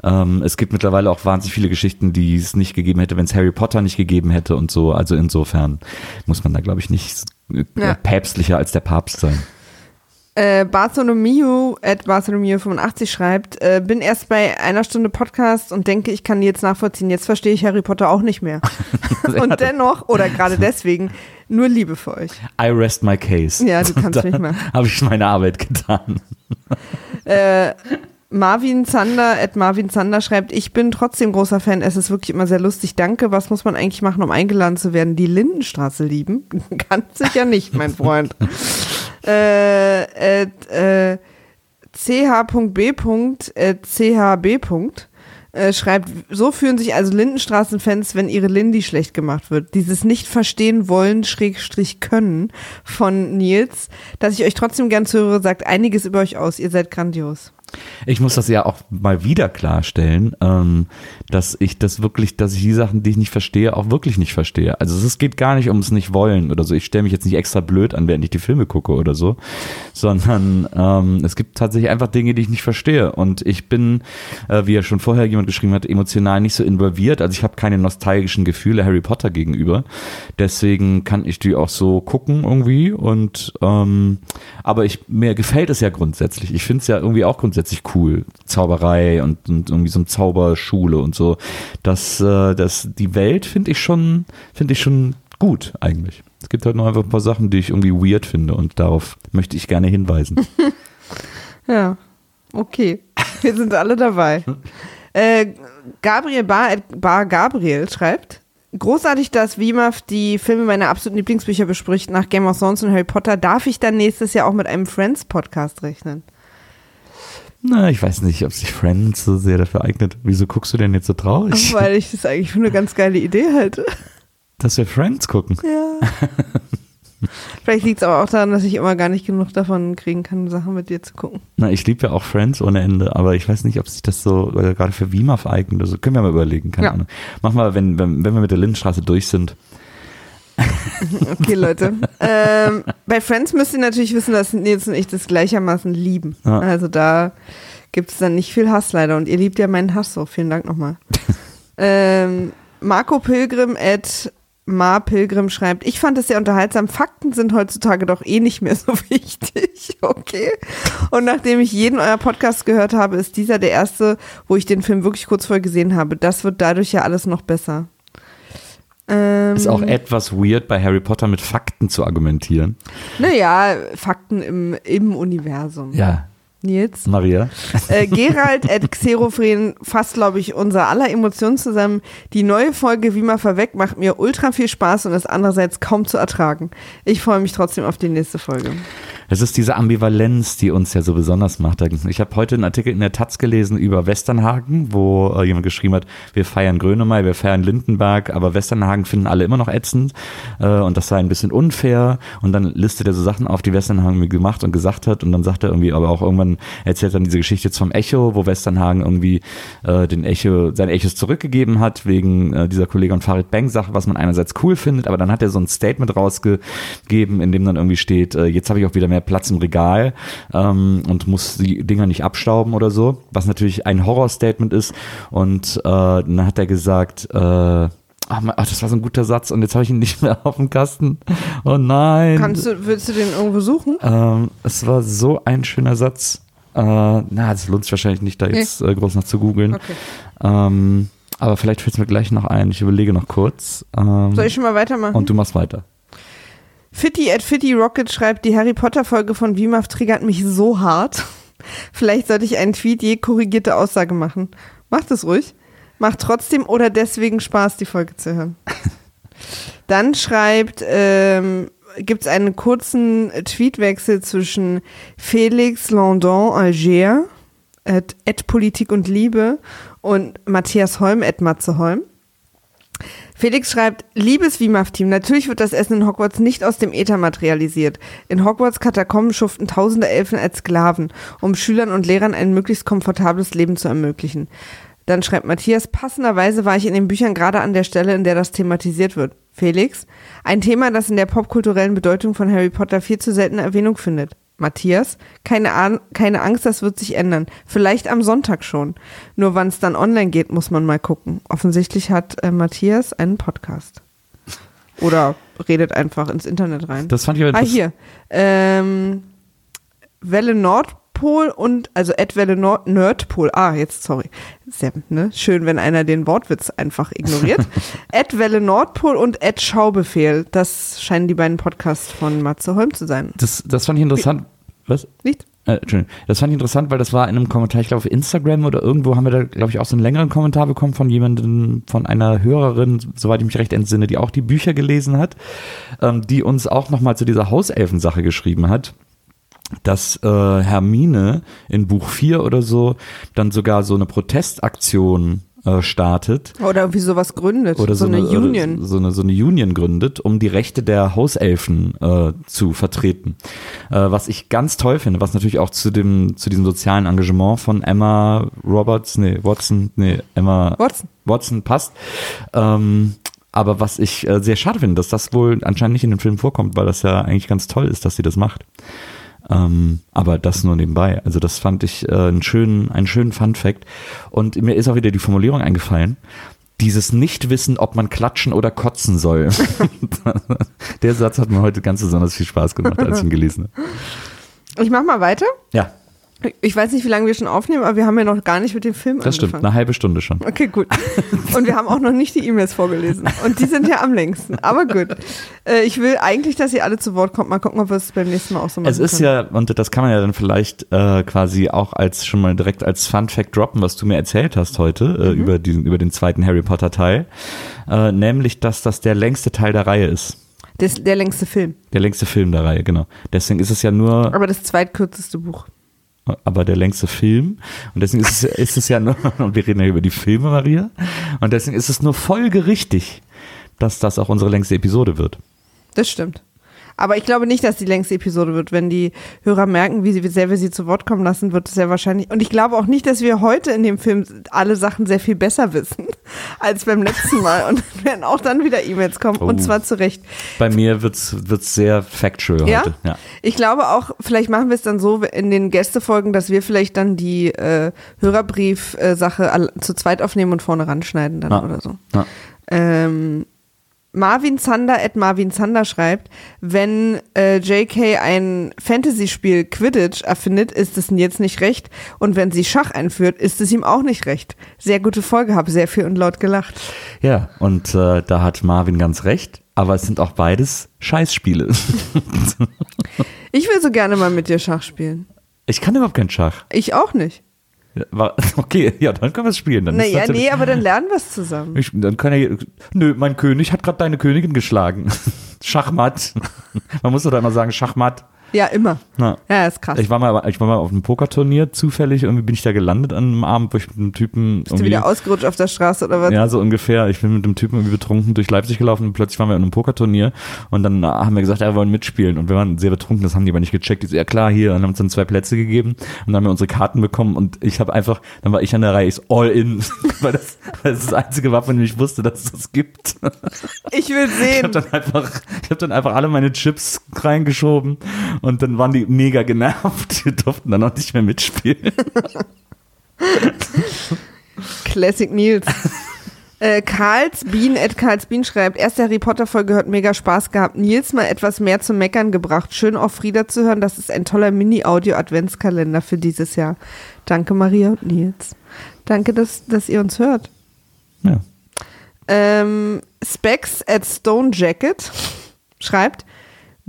Speaker 1: Ähm, es gibt mittlerweile auch wahnsinnig viele Geschichten, die es nicht gegeben hätte, wenn es Harry Potter nicht gegeben hätte und so. Also insofern muss man da, glaube ich, nicht
Speaker 2: Ja.
Speaker 1: päpstlicher als der Papst sein.
Speaker 2: Äh, Bartholomew at Bartholomew85 schreibt, äh, bin erst bei einer Stunde Podcast und denke, ich kann jetzt nachvollziehen. Jetzt verstehe ich Harry Potter auch nicht mehr. und dennoch, oder gerade deswegen, nur Liebe für euch.
Speaker 1: I rest my case.
Speaker 2: Ja, du kannst mich mal.
Speaker 1: Habe ich meine Arbeit getan.
Speaker 2: Äh, Marvin Zander at Marvin Zander schreibt, ich bin trotzdem großer Fan, es ist wirklich immer sehr lustig. Danke, was muss man eigentlich machen, um eingeladen zu werden? Die Lindenstraße lieben? Ganz sicher nicht, mein Freund. Äh, äh, ch.b. Chb. Äh, schreibt, so fühlen sich also Lindenstraßenfans, wenn ihre Lindy schlecht gemacht wird. Dieses nicht verstehen wollen, Schrägstrich können von Nils, dass ich euch trotzdem gern zuhöre, sagt einiges über euch aus. Ihr seid grandios.
Speaker 1: Ich muss das ja auch mal wieder klarstellen, ähm, dass ich das wirklich, dass ich die Sachen, die ich nicht verstehe, auch wirklich nicht verstehe. Also es geht gar nicht ums nicht wollen oder so. Ich stelle mich jetzt nicht extra blöd an, während ich die Filme gucke oder so, sondern ähm, es gibt tatsächlich einfach Dinge, die ich nicht verstehe. Und ich bin, äh, wie ja schon vorher jemand geschrieben hat, emotional nicht so involviert. Also ich habe keine nostalgischen Gefühle Harry Potter gegenüber. Deswegen kann ich die auch so gucken irgendwie. Und ähm, aber ich mir gefällt es ja grundsätzlich. Ich finde es ja irgendwie auch grundsätzlich cool. Zauberei und, und irgendwie so eine Zauberschule und so. Das, äh, das, die Welt finde ich schon, finde ich schon gut eigentlich. Es gibt halt noch einfach ein paar Sachen, die ich irgendwie weird finde und darauf möchte ich gerne hinweisen.
Speaker 2: Ja, okay. Wir sind alle dabei. Äh, Gabriel Bar, Bar Gabriel schreibt, großartig, dass WIMAF die Filme meiner absoluten Lieblingsbücher bespricht nach Game of Thrones und Harry Potter. Darf ich dann nächstes Jahr auch mit einem Friends-Podcast rechnen?
Speaker 1: Na, ich weiß nicht, ob sich Friends so sehr dafür eignet. Wieso guckst du denn jetzt so traurig?
Speaker 2: Weil ich das eigentlich für eine ganz geile Idee halte.
Speaker 1: Dass wir Friends gucken.
Speaker 2: Ja. Vielleicht liegt es aber auch daran, dass ich immer gar nicht genug davon kriegen kann, Sachen mit dir zu gucken.
Speaker 1: Na, ich liebe ja auch Friends ohne Ende, aber ich weiß nicht, ob sich das so äh, gerade für WIMAF eignet. Also können wir mal überlegen, keine
Speaker 2: Ja.
Speaker 1: Ahnung. Mach mal, wenn, wenn, wenn wir mit der Lindenstraße durch sind.
Speaker 2: Okay, Leute. ähm, bei Friends müsst ihr natürlich wissen, dass Nils und ich das gleichermaßen lieben.
Speaker 1: Ja.
Speaker 2: Also da gibt es dann nicht viel Hass leider. Und ihr liebt ja meinen Hass so. Vielen Dank nochmal. ähm, Marco Pilgrim at Ma Pilgrim schreibt, ich fand es sehr unterhaltsam. Fakten sind heutzutage doch eh nicht mehr so wichtig. Okay. Und nachdem ich jeden eurer Podcasts gehört habe, ist dieser der erste, wo ich den Film wirklich kurz vorher gesehen habe. Das wird dadurch ja alles noch besser. Ähm,
Speaker 1: Ist auch etwas weird, bei Harry Potter mit Fakten zu argumentieren.
Speaker 2: Naja, Fakten im, im Universum.
Speaker 1: Ja.
Speaker 2: Nils.
Speaker 1: Maria.
Speaker 2: Äh, Gerald at Xerophren fasst, glaube ich, unser aller Emotionen zusammen. Die neue Folge Wie man verweckt macht mir ultra viel Spaß und ist andererseits kaum zu ertragen. Ich freue mich trotzdem auf die nächste Folge.
Speaker 1: Es ist diese Ambivalenz, die uns ja so besonders macht. Ich habe heute einen Artikel in der Taz gelesen über Westernhagen, wo äh, jemand geschrieben hat, wir feiern Grönemeyer, wir feiern Lindenberg, aber Westernhagen finden alle immer noch ätzend äh, und das sei ein bisschen unfair. Und dann listet er so Sachen auf, die Westernhagen gemacht und gesagt hat und dann sagt er irgendwie, aber auch irgendwann erzählt dann diese Geschichte vom Echo, wo Westernhagen irgendwie äh, den Echo, seine Echos zurückgegeben hat wegen äh, dieser Kollege und Farid Bang Sache, was man einerseits cool findet, aber dann hat er so ein Statement rausgegeben, in dem dann irgendwie steht, äh, jetzt habe ich auch wieder mehr Platz im Regal ähm, und muss die Dinger nicht abstauben oder so, was natürlich ein Horror-Statement ist. Und äh, dann hat er gesagt, äh, Ach, mein- ach, das war so ein guter Satz und jetzt habe ich ihn nicht mehr auf dem Kasten. Oh nein.
Speaker 2: Kannst du, willst du den irgendwo suchen?
Speaker 1: Ähm, es war so ein schöner Satz. Äh, na, das lohnt sich wahrscheinlich nicht, da jetzt äh, groß nach zu googeln.
Speaker 2: Okay.
Speaker 1: Ähm, aber vielleicht fällt es mir gleich noch ein. Ich überlege noch kurz. Ähm,
Speaker 2: Soll ich schon mal weitermachen?
Speaker 1: und du machst weiter.
Speaker 2: Fitty at Fitty Rocket schreibt, die Harry Potter Folge von WIMAF triggert mich so hart. Vielleicht sollte ich einen Tweet je korrigierte Aussage machen. Macht es ruhig. Macht trotzdem oder deswegen Spaß, die Folge zu hören. Dann schreibt, ähm, gibt es einen kurzen Tweetwechsel zwischen Felix Landon Alger, at, at Politik und Liebe, und Matthias Holm, at Matze Holm. Felix schreibt, liebes WIMAF-Team, natürlich wird das Essen in Hogwarts nicht aus dem Äther materialisiert. In Hogwarts Katakomben schuften tausende Elfen als Sklaven, um Schülern und Lehrern ein möglichst komfortables Leben zu ermöglichen. Dann schreibt Matthias, passenderweise war ich in den Büchern gerade an der Stelle, in der das thematisiert wird. Felix, ein Thema, das in der popkulturellen Bedeutung von Harry Potter viel zu selten Erwähnung findet. Matthias, keine, Ahn keine Angst, das wird sich ändern. Vielleicht am Sonntag schon. Nur wann es dann online geht, muss man mal gucken. Offensichtlich hat äh, Matthias einen Podcast. Oder redet einfach ins Internet rein.
Speaker 1: Das fand ich aber
Speaker 2: ah, hier. Ähm, Welle Nordpol und, also Ed Welle Nord, Nerdpol, ah, jetzt, sorry. Sehr, ne? Schön, wenn einer den Wortwitz einfach ignoriert. Ed Welle Nordpol und Ed Schaubefehl. Das scheinen die beiden Podcasts von Matze Holm zu sein.
Speaker 1: Das, das fand ich interessant. Was?
Speaker 2: Nicht?
Speaker 1: Äh, Entschuldigung. Das fand ich interessant, weil das war in einem Kommentar, ich glaube auf Instagram oder irgendwo haben wir da, glaube ich, auch so einen längeren Kommentar bekommen von jemandem, von einer Hörerin, soweit ich mich recht entsinne, die auch die Bücher gelesen hat, ähm, die uns auch nochmal zu dieser Hauselfen-Sache geschrieben hat dass äh, Hermine in Buch 4 oder so dann sogar so eine Protestaktion äh, startet
Speaker 2: Oder irgendwie sowas gründet.
Speaker 1: oder so,
Speaker 2: eine,
Speaker 1: oder
Speaker 2: Union.
Speaker 1: so eine so eine Union gründet, um die Rechte der Hauselfen äh, zu vertreten. Äh, was ich ganz toll finde, was natürlich auch zu dem zu diesem sozialen Engagement von Emma Roberts, nee Watson, nee Emma
Speaker 2: Watson.
Speaker 1: Watson passt. Ähm, aber was ich äh, sehr schade finde, dass das wohl anscheinend nicht in dem Film vorkommt, weil das ja eigentlich ganz toll ist, dass sie das macht. Ähm, aber das nur nebenbei. Also das fand ich äh, einen schönen, einen schönen Fun Fact. Und mir ist auch wieder die Formulierung eingefallen. Dieses Nichtwissen, ob man klatschen oder kotzen soll. Der Satz hat mir heute ganz besonders viel Spaß gemacht, als ich ihn gelesen habe.
Speaker 2: Ich mach mal weiter.
Speaker 1: Ja,
Speaker 2: Ich weiß nicht, wie lange wir schon aufnehmen, aber wir haben ja noch gar nicht mit dem Film
Speaker 1: das stimmt.
Speaker 2: angefangen.
Speaker 1: Eine halbe Stunde schon.
Speaker 2: Okay, gut. Und wir haben auch noch nicht die E-Mails vorgelesen. Und die sind ja am längsten. Aber gut. Äh, ich will eigentlich, dass ihr alle zu Wort kommt. Mal gucken, ob wir es beim nächsten Mal auch so machen
Speaker 1: Es ist
Speaker 2: können.
Speaker 1: ja, und das kann man ja dann vielleicht äh, quasi auch als schon mal direkt als Fun Fact droppen, was du mir erzählt hast heute äh,
Speaker 2: Mhm.
Speaker 1: über, diesen, über den zweiten Harry Potter Teil. Äh, nämlich, dass das der längste Teil der Reihe ist.
Speaker 2: Das ist der längste Film.
Speaker 1: Der längste Film der Reihe, genau. Deswegen ist es ja nur,
Speaker 2: Aber das zweitkürzeste Buch.
Speaker 1: Aber der längste Film. Und deswegen ist es, ist es ja nur, und wir reden ja über die Filme, Maria. Und deswegen ist es nur folgerichtig, dass das auch unsere längste Episode wird.
Speaker 2: Das stimmt. Aber ich glaube nicht, dass die längste Episode wird. Wenn die Hörer merken, wie, sie, wie sehr wir sie zu Wort kommen lassen, wird es sehr wahrscheinlich. Und ich glaube auch nicht, dass wir heute in dem Film alle Sachen sehr viel besser wissen als beim letzten Mal. Und werden auch dann wieder E-Mails kommen. Und
Speaker 1: Oh.
Speaker 2: zwar zu Recht.
Speaker 1: Bei mir wird's wird's sehr factual
Speaker 2: Ja?
Speaker 1: heute. Ja.
Speaker 2: Ich glaube auch, vielleicht machen wir es dann so in den Gästefolgen, dass wir vielleicht dann die äh, Hörerbrief-Sache all- zu zweit aufnehmen und vorne ranschneiden dann
Speaker 1: Ja.
Speaker 2: oder so.
Speaker 1: Ja.
Speaker 2: Ähm, Marvin Zander at Marvin Zander schreibt, wenn äh, JK ein Fantasy-Spiel Quidditch erfindet, ist es jetzt nicht recht. Und wenn sie Schach einführt, ist es ihm auch nicht recht. Sehr gute Folge, habe sehr viel und laut gelacht.
Speaker 1: Ja, und äh, da hat Marvin ganz recht, aber es sind auch beides Scheißspiele.
Speaker 2: Ich will so gerne mal mit dir Schach spielen.
Speaker 1: Ich kann überhaupt kein Schach.
Speaker 2: Ich auch nicht.
Speaker 1: Okay, ja, dann können wir es spielen. Dann
Speaker 2: Naja, nee, aber dann lernen wir es zusammen.
Speaker 1: Ich, dann kann er, nö, mein König hat gerade deine Königin geschlagen. Schachmatt. Man muss doch immer sagen, Schachmatt.
Speaker 2: Ja, immer.
Speaker 1: Na.
Speaker 2: Ja, ist krass.
Speaker 1: Ich war mal, ich war mal auf einem Pokerturnier zufällig, irgendwie bin ich da gelandet an einem Abend, wo ich mit einem Typen
Speaker 2: Bist du wieder ausgerutscht auf der Straße oder was?
Speaker 1: ja, so ungefähr. Ich bin mit dem Typen irgendwie betrunken durch Leipzig gelaufen und plötzlich waren wir in einem Pokerturnier und dann äh, haben wir gesagt, ja, wir wollen mitspielen und wir waren sehr betrunken, das haben die aber nicht gecheckt. Die so, ja klar, hier und haben uns dann zwei Plätze gegeben und dann haben wir unsere Karten bekommen und ich habe einfach, dann war ich an der Reihe, ich so, all in, weil das, weil das das einzige war, von dem ich wusste, dass es das gibt.
Speaker 2: Ich will
Speaker 1: Ich
Speaker 2: sehen.
Speaker 1: habe dann einfach, ich habe dann einfach alle meine Chips reingeschoben und dann waren die mega genervt. Die durften dann auch nicht mehr mitspielen.
Speaker 2: Classic Nils. Äh, Karls Bean at Karls Bean schreibt, erste Harry Potter Folge hat mega Spaß gehabt. Nils mal etwas mehr zum Meckern gebracht. Schön auf Frieda zu hören. Das ist ein toller Mini-Audio-Adventskalender für dieses Jahr. Danke Maria und Nils. Danke, dass, dass ihr uns hört.
Speaker 1: Ja.
Speaker 2: Ähm, Specs at Stone Jacket schreibt,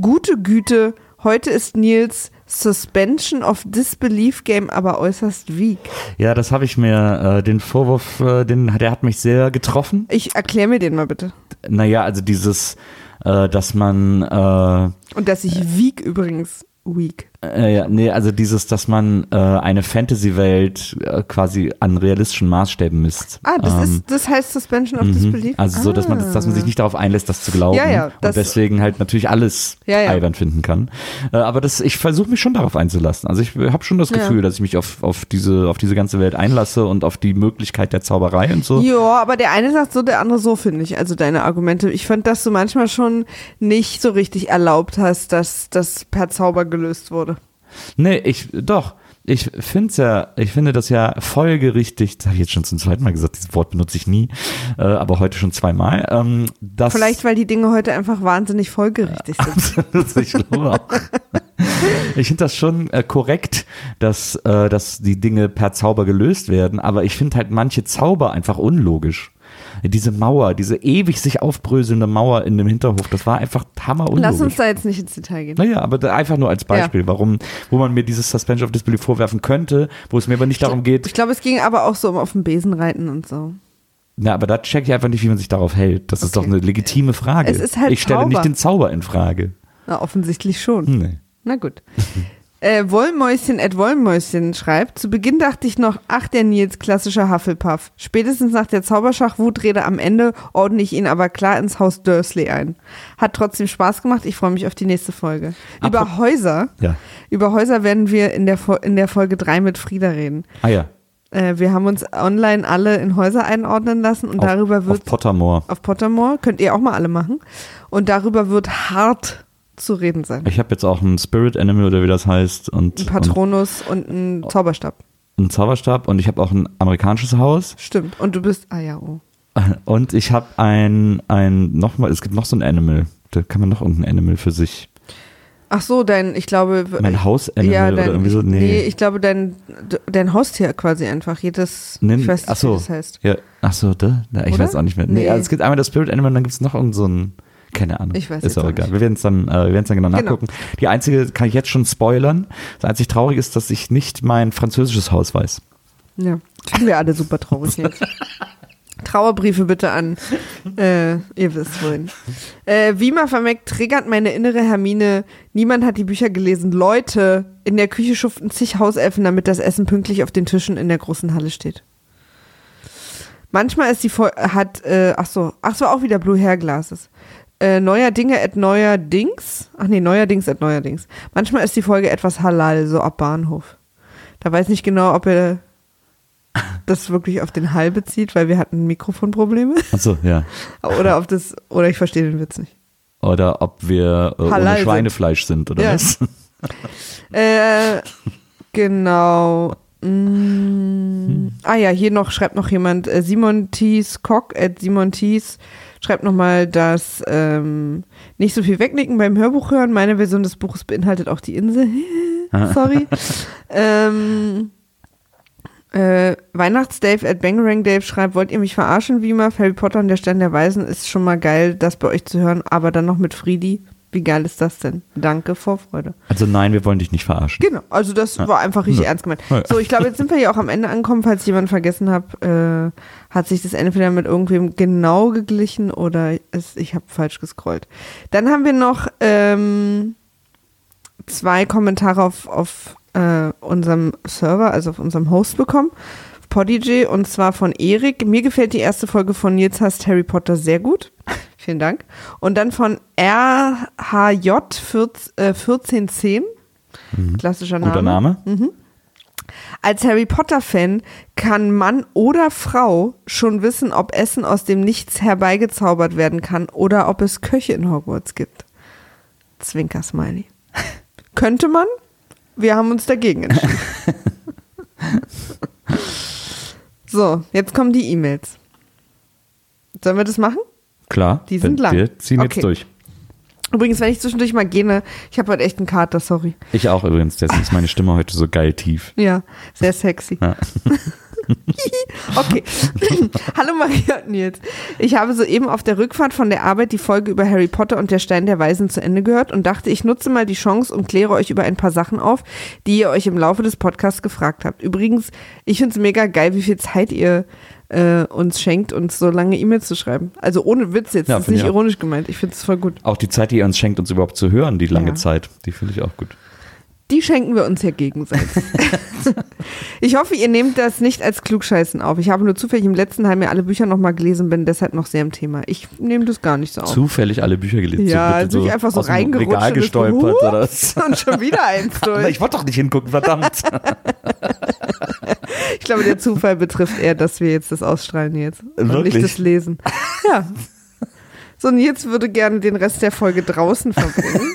Speaker 2: gute Güte, heute ist Nils Suspension of Disbelief Game aber äußerst weak.
Speaker 1: Ja, das habe ich mir, äh, den Vorwurf, äh, den, der hat mich sehr getroffen.
Speaker 2: Ich erkläre mir den mal bitte.
Speaker 1: Naja, also dieses, äh, dass man, äh,
Speaker 2: Und dass ich weak übrigens weak.
Speaker 1: Äh, ja, nee, also dieses, dass man äh, eine Fantasy-Welt äh, quasi an realistischen Maßstäben misst.
Speaker 2: Ah, das
Speaker 1: Ähm,
Speaker 2: ist, das heißt Suspension of
Speaker 1: Mhm.
Speaker 2: Disbelief?
Speaker 1: Also so, dass man, dass man sich nicht darauf einlässt, das zu glauben
Speaker 2: Ja, ja,
Speaker 1: und deswegen halt natürlich alles
Speaker 2: Ja, ja.
Speaker 1: albern finden kann. Äh, aber das, ich versuche mich schon darauf einzulassen. Also ich habe schon das
Speaker 2: Ja.
Speaker 1: Gefühl, dass ich mich auf, auf diese, auf diese ganze Welt einlasse und auf die Möglichkeit der Zauberei und so.
Speaker 2: Ja, aber der eine sagt so, der andere so, finde ich. Also deine Argumente. Ich fand, dass du manchmal schon nicht so richtig erlaubt hast, dass das per Zauber gelöst wurde.
Speaker 1: Nee, ich doch. Ich finde ja, ich finde das ja folgerichtig, das habe ich jetzt schon zum zweiten Mal gesagt, dieses Wort benutze ich nie, äh, aber heute schon zweimal. Ähm, dass,
Speaker 2: Vielleicht, weil die Dinge heute einfach wahnsinnig folgerichtig sind.
Speaker 1: Absolut, ich glaube auch. ich finde das schon äh, korrekt, dass, äh, dass die Dinge per Zauber gelöst werden, aber ich finde halt manche Zauber einfach unlogisch. Diese Mauer, diese ewig sich aufbröselnde Mauer in dem Hinterhof, das war einfach hammer unlogisch.
Speaker 2: Lass uns da jetzt nicht ins Detail gehen.
Speaker 1: Naja, aber einfach nur als Beispiel, warum, wo man mir dieses Suspension of Disbelief vorwerfen könnte, wo es mir aber nicht darum geht,
Speaker 2: Ich glaube, es ging aber auch so um auf dem Besen reiten und so.
Speaker 1: na, aber da check ich einfach nicht, wie man sich darauf hält. Das ist doch
Speaker 2: Okay.
Speaker 1: eine legitime Frage.
Speaker 2: Es ist halt
Speaker 1: ich stelle
Speaker 2: Zauber.
Speaker 1: nicht den Zauber in Frage.
Speaker 2: Na, offensichtlich schon.
Speaker 1: Nee.
Speaker 2: Na gut. Äh, Wollmäuschen at Wollmäuschen schreibt, zu Beginn dachte ich noch, ach der Nils, klassischer Hufflepuff. Spätestens nach der Zauberschach-Wutrede am Ende ordne ich ihn aber klar ins Haus Dursley ein. Hat trotzdem Spaß gemacht, ich freue mich auf die nächste Folge. Über
Speaker 1: Apro-
Speaker 2: Häuser,
Speaker 1: Ja.
Speaker 2: über Häuser werden wir in der, in der Folge 3 mit Frieda reden.
Speaker 1: Ah ja.
Speaker 2: Äh, wir haben uns online alle in Häuser einordnen lassen und
Speaker 1: Auf,
Speaker 2: darüber
Speaker 1: auf
Speaker 2: wird
Speaker 1: Pottermore.
Speaker 2: auf Pottermore, könnt ihr auch mal alle machen. Und darüber wird hart zu reden sein.
Speaker 1: Ich habe jetzt auch ein Spirit Animal oder wie das heißt und,
Speaker 2: Ein Patronus und ein Zauberstab.
Speaker 1: und einen Zauberstab und ich habe auch ein amerikanisches Haus
Speaker 2: Stimmt. Und du bist, ah ja, oh.
Speaker 1: und ich habe ein ein noch mal es gibt noch so ein Animal. Da kann man noch irgendein Animal für sich.
Speaker 2: Ach so, dein, ich glaube.
Speaker 1: Mein Haus-Animal
Speaker 2: ja,
Speaker 1: oder irgendwie so? Nee.
Speaker 2: Nee, ich glaube, dein, dein Haustier quasi einfach. Jedes,
Speaker 1: Nen-
Speaker 2: ich weiß nicht,
Speaker 1: ach so.
Speaker 2: wie das heißt.
Speaker 1: Ja, ach so, da, da ich
Speaker 2: Oder?
Speaker 1: weiß auch nicht mehr. Nee,
Speaker 2: Nee.
Speaker 1: also es gibt einmal das Spirit Animal und dann gibt es noch irgend so ein keine Ahnung.
Speaker 2: Ich weiß
Speaker 1: Ist auch egal.
Speaker 2: nicht.
Speaker 1: Wir werden es dann, äh, wir werden es dann genau
Speaker 2: Genau.
Speaker 1: nachgucken. Die einzige kann ich jetzt schon spoilern. Das einzig traurig ist, dass ich nicht mein französisches Haus weiß.
Speaker 2: Ja, finden wir alle super traurig jetzt. Trauerbriefe bitte an, äh, ihr wisst wohin. Äh, Wima Vermeck triggert meine innere Hermine. Niemand hat die Bücher gelesen. Leute, in der Küche schuften zig Hauselfen, damit das Essen pünktlich auf den Tischen in der großen Halle steht. Manchmal ist die Fol hat, äh, ach so, ach so, auch wieder Blue Hair Glasses. Äh, neuerdinge at neuerdings. Ach nee, neuerdings at neuerdings. Manchmal ist die Folge etwas halal, so ab Bahnhof. Da weiß nicht genau, ob er das wirklich auf den Hall bezieht, weil wir hatten Mikrofonprobleme.
Speaker 1: Achso, ja.
Speaker 2: Oder auf das, oder ich verstehe den Witz nicht.
Speaker 1: Oder ob wir äh, ohne
Speaker 2: sind.
Speaker 1: Schweinefleisch sind, oder
Speaker 2: Ja.
Speaker 1: was?
Speaker 2: Äh, genau. Mm, ah ja, hier noch schreibt noch jemand, äh, Simon Thies Cock at Simon Thies schreibt nochmal, dass ähm, nicht so viel wegnicken beim Hörbuch hören. Meine Version des Buches beinhaltet auch die Insel. Sorry. ähm, äh, Weihnachts-Dave at Bangerang Dave schreibt, wollt ihr mich verarschen, wie immer? Harry Potter und der Stein der Weisen ist schon mal geil, das bei euch zu hören, aber dann noch mit Friedi. Wie geil ist das denn? Danke, Vorfreude.
Speaker 1: Also nein, wir wollen dich nicht verarschen.
Speaker 2: Genau, also das war einfach richtig
Speaker 1: Ja.
Speaker 2: ernst gemeint.
Speaker 1: Ja.
Speaker 2: So, ich glaube, jetzt sind wir ja auch am Ende angekommen. Falls jemand vergessen hat, äh, hat sich das entweder mit irgendwem genau geglichen oder es, ich habe falsch gescrollt. Dann haben wir noch ähm, zwei Kommentare auf, auf äh, unserem Server, also auf unserem Host bekommen. Podigy und zwar von Erik. Mir gefällt die erste Folge von Nils heißt Harry Potter sehr gut. Vielen Dank. Und dann von RHJ 14, äh, 1410. Klassischer Name.
Speaker 1: Guter Name.
Speaker 2: Als Harry Potter-Fan kann Mann oder Frau schon wissen, ob Essen aus dem Nichts herbeigezaubert werden kann oder ob es Köche in Hogwarts gibt. Zwinker-Smiley. Könnte man? Wir haben uns dagegen entschieden. so, jetzt kommen die E-Mails. Sollen wir das machen?
Speaker 1: Klar.
Speaker 2: Die sind
Speaker 1: wir,
Speaker 2: lang.
Speaker 1: Wir ziehen
Speaker 2: Okay.
Speaker 1: jetzt durch.
Speaker 2: Übrigens, wenn ich zwischendurch mal gehe, ich habe heute echt einen Kater, sorry.
Speaker 1: Ich auch übrigens, deswegen ist meine Stimme heute so geil tief.
Speaker 2: Ja, sehr sexy.
Speaker 1: Ja.
Speaker 2: Okay. Hallo Maria und Nils. Ich habe soeben auf der Rückfahrt von der Arbeit die Folge über Harry Potter und der Stein der Weisen zu Ende gehört und dachte, ich nutze mal die Chance und kläre euch über ein paar Sachen auf, die ihr euch im Laufe des Podcasts gefragt habt. Übrigens, ich finde es mega geil, wie viel Zeit ihr äh, uns schenkt, uns so lange E-Mails zu schreiben. Also ohne Witz jetzt,
Speaker 1: Ja,
Speaker 2: das ist nicht ironisch gemeint. Ich finde es voll gut.
Speaker 1: Auch die Zeit, die ihr uns schenkt, uns überhaupt zu hören, die lange
Speaker 2: Ja.
Speaker 1: Zeit, die finde ich auch gut.
Speaker 2: Die schenken wir uns ja gegenseitig. ich hoffe, ihr nehmt das nicht als Klugscheißen auf. Ich habe nur zufällig im letzten Halbjahr alle Bücher nochmal gelesen, bin deshalb noch sehr im Thema. Ich nehme das gar nicht so auf.
Speaker 1: Zufällig alle Bücher gelesen.
Speaker 2: Ja,
Speaker 1: bitte
Speaker 2: also ich einfach so reingerutscht
Speaker 1: Regal
Speaker 2: und
Speaker 1: gestolpert
Speaker 2: Ups.
Speaker 1: oder was?
Speaker 2: Und schon wieder eins durch.
Speaker 1: ich wollte doch nicht hingucken, verdammt.
Speaker 2: Ich glaube, der Zufall betrifft eher, dass wir jetzt das ausstrahlen jetzt. Und
Speaker 1: Wirklich?
Speaker 2: nicht das Lesen. Ja. So, Nils würde gerne den Rest der Folge draußen verbringen.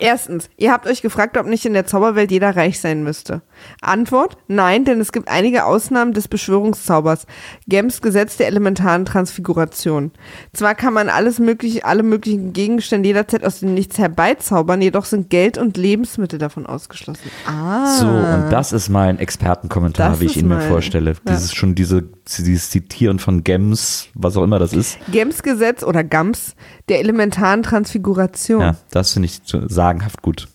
Speaker 2: Erstens, ihr habt euch gefragt, ob nicht in der Zauberwelt jeder reich sein müsste. Antwort, nein, denn es gibt einige Ausnahmen des Beschwörungszaubers. Gems Gesetz der elementaren Transfiguration. Zwar kann man alles mögliche, alle möglichen Gegenstände jederzeit aus dem Nichts herbeizaubern, jedoch sind Geld und Lebensmittel davon ausgeschlossen. Ah.
Speaker 1: So, und das ist mein Expertenkommentar,
Speaker 2: Das
Speaker 1: wie ich ihn mir
Speaker 2: mein-
Speaker 1: vorstelle.
Speaker 2: ja.
Speaker 1: Dieses schon diese, dieses Zitieren von Gems, was auch immer das ist.
Speaker 2: Gems Gesetz oder Gams der elementaren Transfiguration.
Speaker 1: Ja, das finde ich sagenhaft gut.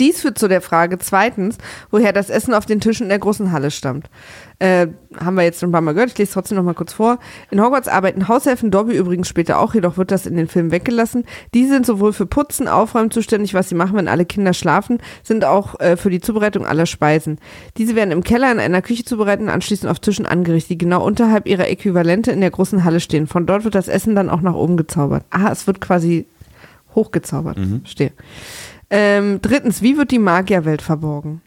Speaker 2: Dies führt zu der Frage zweitens, woher das Essen auf den Tischen in der großen Halle stammt. Äh, haben wir jetzt schon ein paar Mal gehört, ich lese trotzdem noch mal kurz vor. In Hogwarts arbeiten Haushelfen, Dobby übrigens später auch, jedoch wird das in den Filmen weggelassen. Die sind sowohl für Putzen, Aufräumen zuständig, was sie machen, wenn alle Kinder schlafen, sind auch äh, für die Zubereitung aller Speisen. Diese werden im Keller in einer Küche zubereitet und anschließend auf Tischen angerichtet, die genau unterhalb ihrer Äquivalente in der großen Halle stehen. Von dort wird das Essen dann auch nach oben gezaubert. Ah, es wird quasi hochgezaubert. Verstehe. Ähm, drittens, wie wird die Magierwelt verborgen?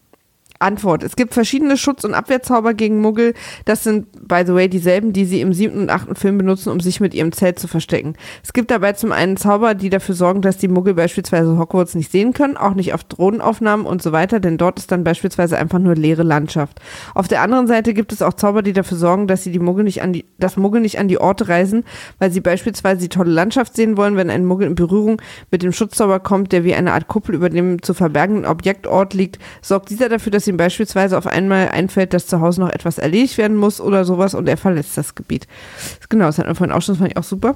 Speaker 2: Antwort. Es gibt verschiedene Schutz- und Abwehrzauber gegen Muggel. Das sind, by the way, dieselben, die sie im siebten und achten Film benutzen, um sich mit ihrem Zelt zu verstecken. Es gibt dabei zum einen Zauber, die dafür sorgen, dass die Muggel beispielsweise Hogwarts nicht sehen können, auch nicht auf Drohnenaufnahmen und so weiter, denn dort ist dann beispielsweise einfach nur leere Landschaft. Auf der anderen Seite gibt es auch Zauber, die dafür sorgen, dass sie die Muggel nicht an die, dass Muggel nicht an die Orte reisen, weil sie beispielsweise die tolle Landschaft sehen wollen, wenn ein Muggel in Berührung mit dem Schutzzauber kommt, der wie eine Art Kuppel über dem zu verbergenden Objektort liegt, sorgt dieser dafür, dass ihm beispielsweise auf einmal einfällt, dass zu Hause noch etwas erledigt werden muss oder sowas und er verlässt das Gebiet. Genau, das hat man vorhin auch schon, das fand ich auch super.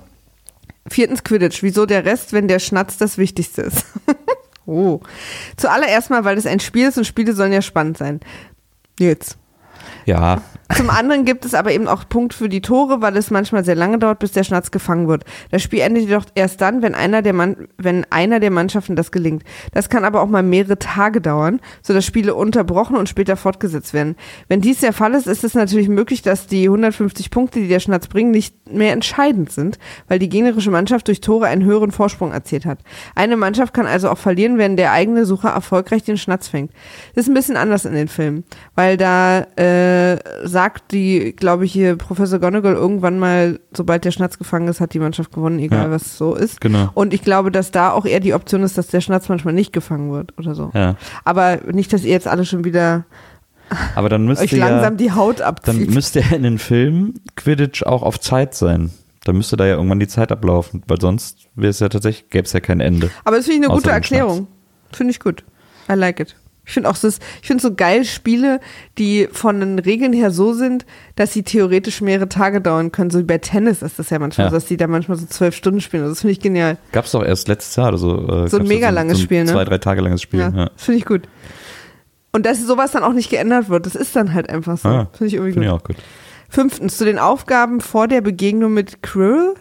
Speaker 2: Viertens Quidditch. Wieso der Rest, wenn der Schnatz das Wichtigste ist? oh. Zuallererst mal, weil es ein Spiel ist und Spiele sollen ja spannend sein. Jetzt.
Speaker 1: Ja,
Speaker 2: Zum anderen gibt es aber eben auch Punkt für die Tore, weil es manchmal sehr lange dauert, bis der Schnatz gefangen wird. Das Spiel endet jedoch erst dann, wenn einer der, Mann, wenn einer der Mannschaften das gelingt. Das kann aber auch mal mehrere Tage dauern, sodass Spiele unterbrochen und später fortgesetzt werden. Wenn dies der Fall ist, ist es natürlich möglich, dass die 150 Punkte, die der Schnatz bringt, nicht mehr entscheidend sind, weil die gegnerische Mannschaft durch Tore einen höheren Vorsprung erzielt hat. Eine Mannschaft kann also auch verlieren, wenn der eigene Sucher erfolgreich den Schnatz fängt. Das ist ein bisschen anders in den Filmen, weil da äh, sagt die, glaube ich, hier Professor Gonagall irgendwann mal, sobald der Schnatz gefangen ist, hat die Mannschaft gewonnen, egal
Speaker 1: Ja.
Speaker 2: was so ist.
Speaker 1: Genau.
Speaker 2: Und ich glaube, dass da auch eher die Option ist, dass der Schnatz manchmal nicht gefangen wird oder so.
Speaker 1: ja.
Speaker 2: Aber nicht, dass ihr jetzt alle schon wieder
Speaker 1: Aber dann müsste
Speaker 2: euch langsam
Speaker 1: ja,
Speaker 2: die Haut
Speaker 1: dann
Speaker 2: abzieht.
Speaker 1: müsste ja in den Filmen Quidditch auch auf Zeit sein. Da müsste da ja irgendwann die Zeit ablaufen, weil sonst wäre es ja tatsächlich, gäbe es ja kein Ende.
Speaker 2: Aber das finde ich eine gute Erklärung. Finde ich gut. I like it. Ich finde auch, das, ich finde so geil Spiele, die von den Regeln her so sind, dass sie theoretisch mehrere Tage dauern können. So wie bei Tennis ist das ja manchmal
Speaker 1: Ja.
Speaker 2: so, dass die da manchmal so zwölf Stunden spielen. Also Das finde ich genial.
Speaker 1: Gab es doch erst letztes Jahr oder so. Äh,
Speaker 2: So ein
Speaker 1: gab's
Speaker 2: mega langes
Speaker 1: so ein
Speaker 2: Spiel, ne?
Speaker 1: Zwei, drei Tage langes Spiel.
Speaker 2: Ja,
Speaker 1: Ja.
Speaker 2: Das finde ich gut. Und dass sowas dann auch nicht geändert wird, das ist dann halt einfach so.
Speaker 1: Ah,
Speaker 2: finde ich irgendwie
Speaker 1: Finde
Speaker 2: gut.
Speaker 1: ich auch gut.
Speaker 2: Fünftens, zu den Aufgaben vor der Begegnung mit Quirrell.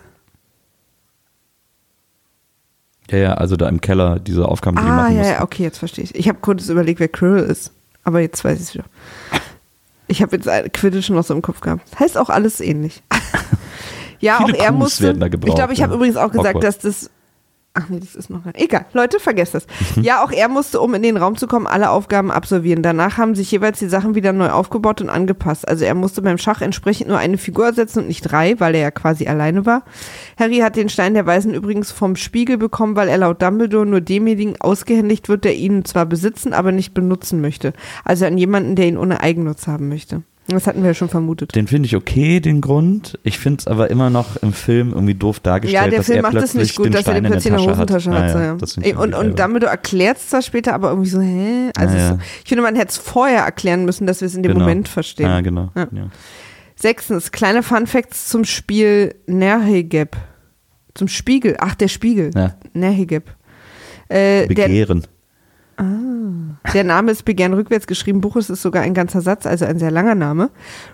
Speaker 1: Ja, ja, also da im Keller diese Aufgaben, die die
Speaker 2: Ah,
Speaker 1: machen
Speaker 2: ja,
Speaker 1: mussten.
Speaker 2: ja, okay, jetzt verstehe ich. Ich habe kurz überlegt, wer Quirrell ist. Aber jetzt weiß ich es wieder. Ich habe jetzt Quidditch noch so im Kopf gehabt. Heißt auch alles ähnlich. ja,
Speaker 1: Viele
Speaker 2: auch er
Speaker 1: Qs
Speaker 2: musste. ich glaube, ich habe
Speaker 1: ja.
Speaker 2: übrigens auch gesagt,
Speaker 1: Hogwarts.
Speaker 2: dass das. Ach nee, das ist noch gar Egal, Leute, vergesst das.
Speaker 1: Mhm.
Speaker 2: Ja, auch er musste, um in den Raum zu kommen, alle Aufgaben absolvieren. Danach haben sich jeweils die Sachen wieder neu aufgebaut und angepasst. Also er musste beim Schach entsprechend nur eine Figur ersetzen und nicht drei, weil er ja quasi alleine war. Harry hat den Stein der Weisen übrigens vom Spiegel bekommen, weil er laut Dumbledore nur demjenigen ausgehändigt wird, der ihn zwar besitzen, aber nicht benutzen möchte. Also an jemanden, der ihn ohne Eigennutz haben möchte. Das hatten wir ja schon vermutet.
Speaker 1: Den finde ich okay, den Grund. Ich finde es aber immer noch im Film irgendwie doof dargestellt,
Speaker 2: Ja, der
Speaker 1: dass
Speaker 2: Film
Speaker 1: er
Speaker 2: macht es nicht gut, dass er
Speaker 1: Stein
Speaker 2: den plötzlich in der
Speaker 1: Tasche
Speaker 2: Hosentasche hat.
Speaker 1: Ah,
Speaker 2: so,
Speaker 1: ja,
Speaker 2: ja.
Speaker 1: das finde ich
Speaker 2: und, und. Dumbledore erklärt es zwar später, aber irgendwie so, hä? Also
Speaker 1: Ah, ja.
Speaker 2: es, ich finde, man hätte es vorher erklären müssen, dass wir es in dem
Speaker 1: Genau.
Speaker 2: Moment verstehen.
Speaker 1: Ja, genau.
Speaker 2: Ja.
Speaker 1: Ja.
Speaker 2: Sechstens, kleine Fun Facts zum Spiel Nerhegeb. Zum Spiegel. Ach, der Spiegel.
Speaker 1: Ja.
Speaker 2: Nerhegeb. Äh, der,
Speaker 1: Begehren.
Speaker 2: der Name ist Begehren rückwärts geschrieben. Buch ist sogar ein ganzer Satz, also ein sehr langer Name.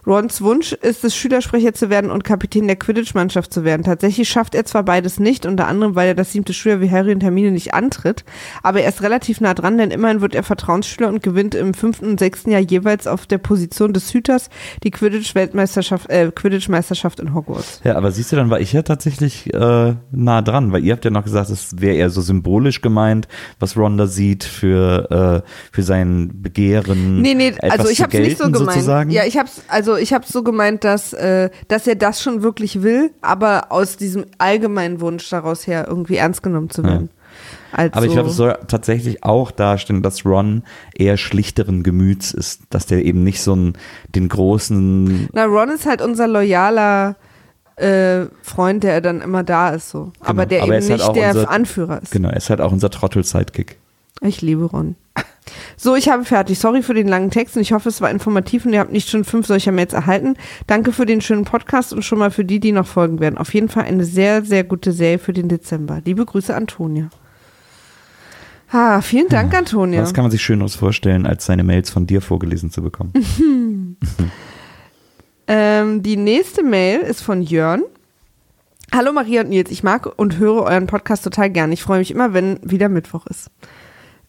Speaker 2: Rons Wunsch ist es, Schülersprecher zu werden und Kapitän der Quidditch-Mannschaft zu werden. Tatsächlich schafft er zwar beides nicht, unter anderem, weil er das siebte Schüler wie Harry und Hermine nicht antritt, aber er ist relativ nah dran, denn immerhin wird er Vertrauensschüler und gewinnt im fünften und sechsten Jahr jeweils auf der Position des Hüters die Quidditch-Weltmeisterschaft, äh, Quidditch-Meisterschaft in Hogwarts.
Speaker 1: Ja, aber siehst du, dann war ich ja tatsächlich äh, nah dran, weil ihr habt ja noch gesagt, es wäre eher so symbolisch gemeint, was Ron da sieht für, äh, für sein Begehren.
Speaker 2: Nee, nee,
Speaker 1: etwas
Speaker 2: also ich habe es nicht so gemeint.
Speaker 1: Sozusagen.
Speaker 2: Ja, ich hab's also ich habe so gemeint, dass äh, dass er das schon wirklich will, aber aus diesem allgemeinen Wunsch daraus her irgendwie ernst genommen zu werden. als
Speaker 1: Aber ich glaube, es soll tatsächlich auch darstellen, dass Ron eher schlichteren Gemüts ist, dass der eben nicht so einen, den großen,
Speaker 2: Na, Ron ist halt unser loyaler äh, Freund, der dann immer da ist, so. aber der
Speaker 1: aber er
Speaker 2: eben
Speaker 1: halt
Speaker 2: nicht
Speaker 1: auch
Speaker 2: der
Speaker 1: unser-
Speaker 2: Anführer ist.
Speaker 1: genau, er ist halt auch unser Trottel-Sidekick.
Speaker 2: Ich liebe Ron. So, ich habe fertig. Sorry für den langen Text und ich hoffe, es war informativ und ihr habt nicht schon fünf solcher Mails erhalten. Danke für den schönen Podcast und schon mal für die, die noch folgen werden. Auf jeden Fall eine sehr, sehr gute Serie für den Dezember. Liebe Grüße, Antonia. Ah, vielen Dank, Antonia.
Speaker 1: Was kann man sich Schöneres vorstellen, als seine Mails von dir vorgelesen zu bekommen?
Speaker 2: Ähm, die nächste Mail ist von Jörn. Hallo Maria und Nils, ich mag und höre euren Podcast total gern. Ich freue mich immer, wenn wieder Mittwoch ist.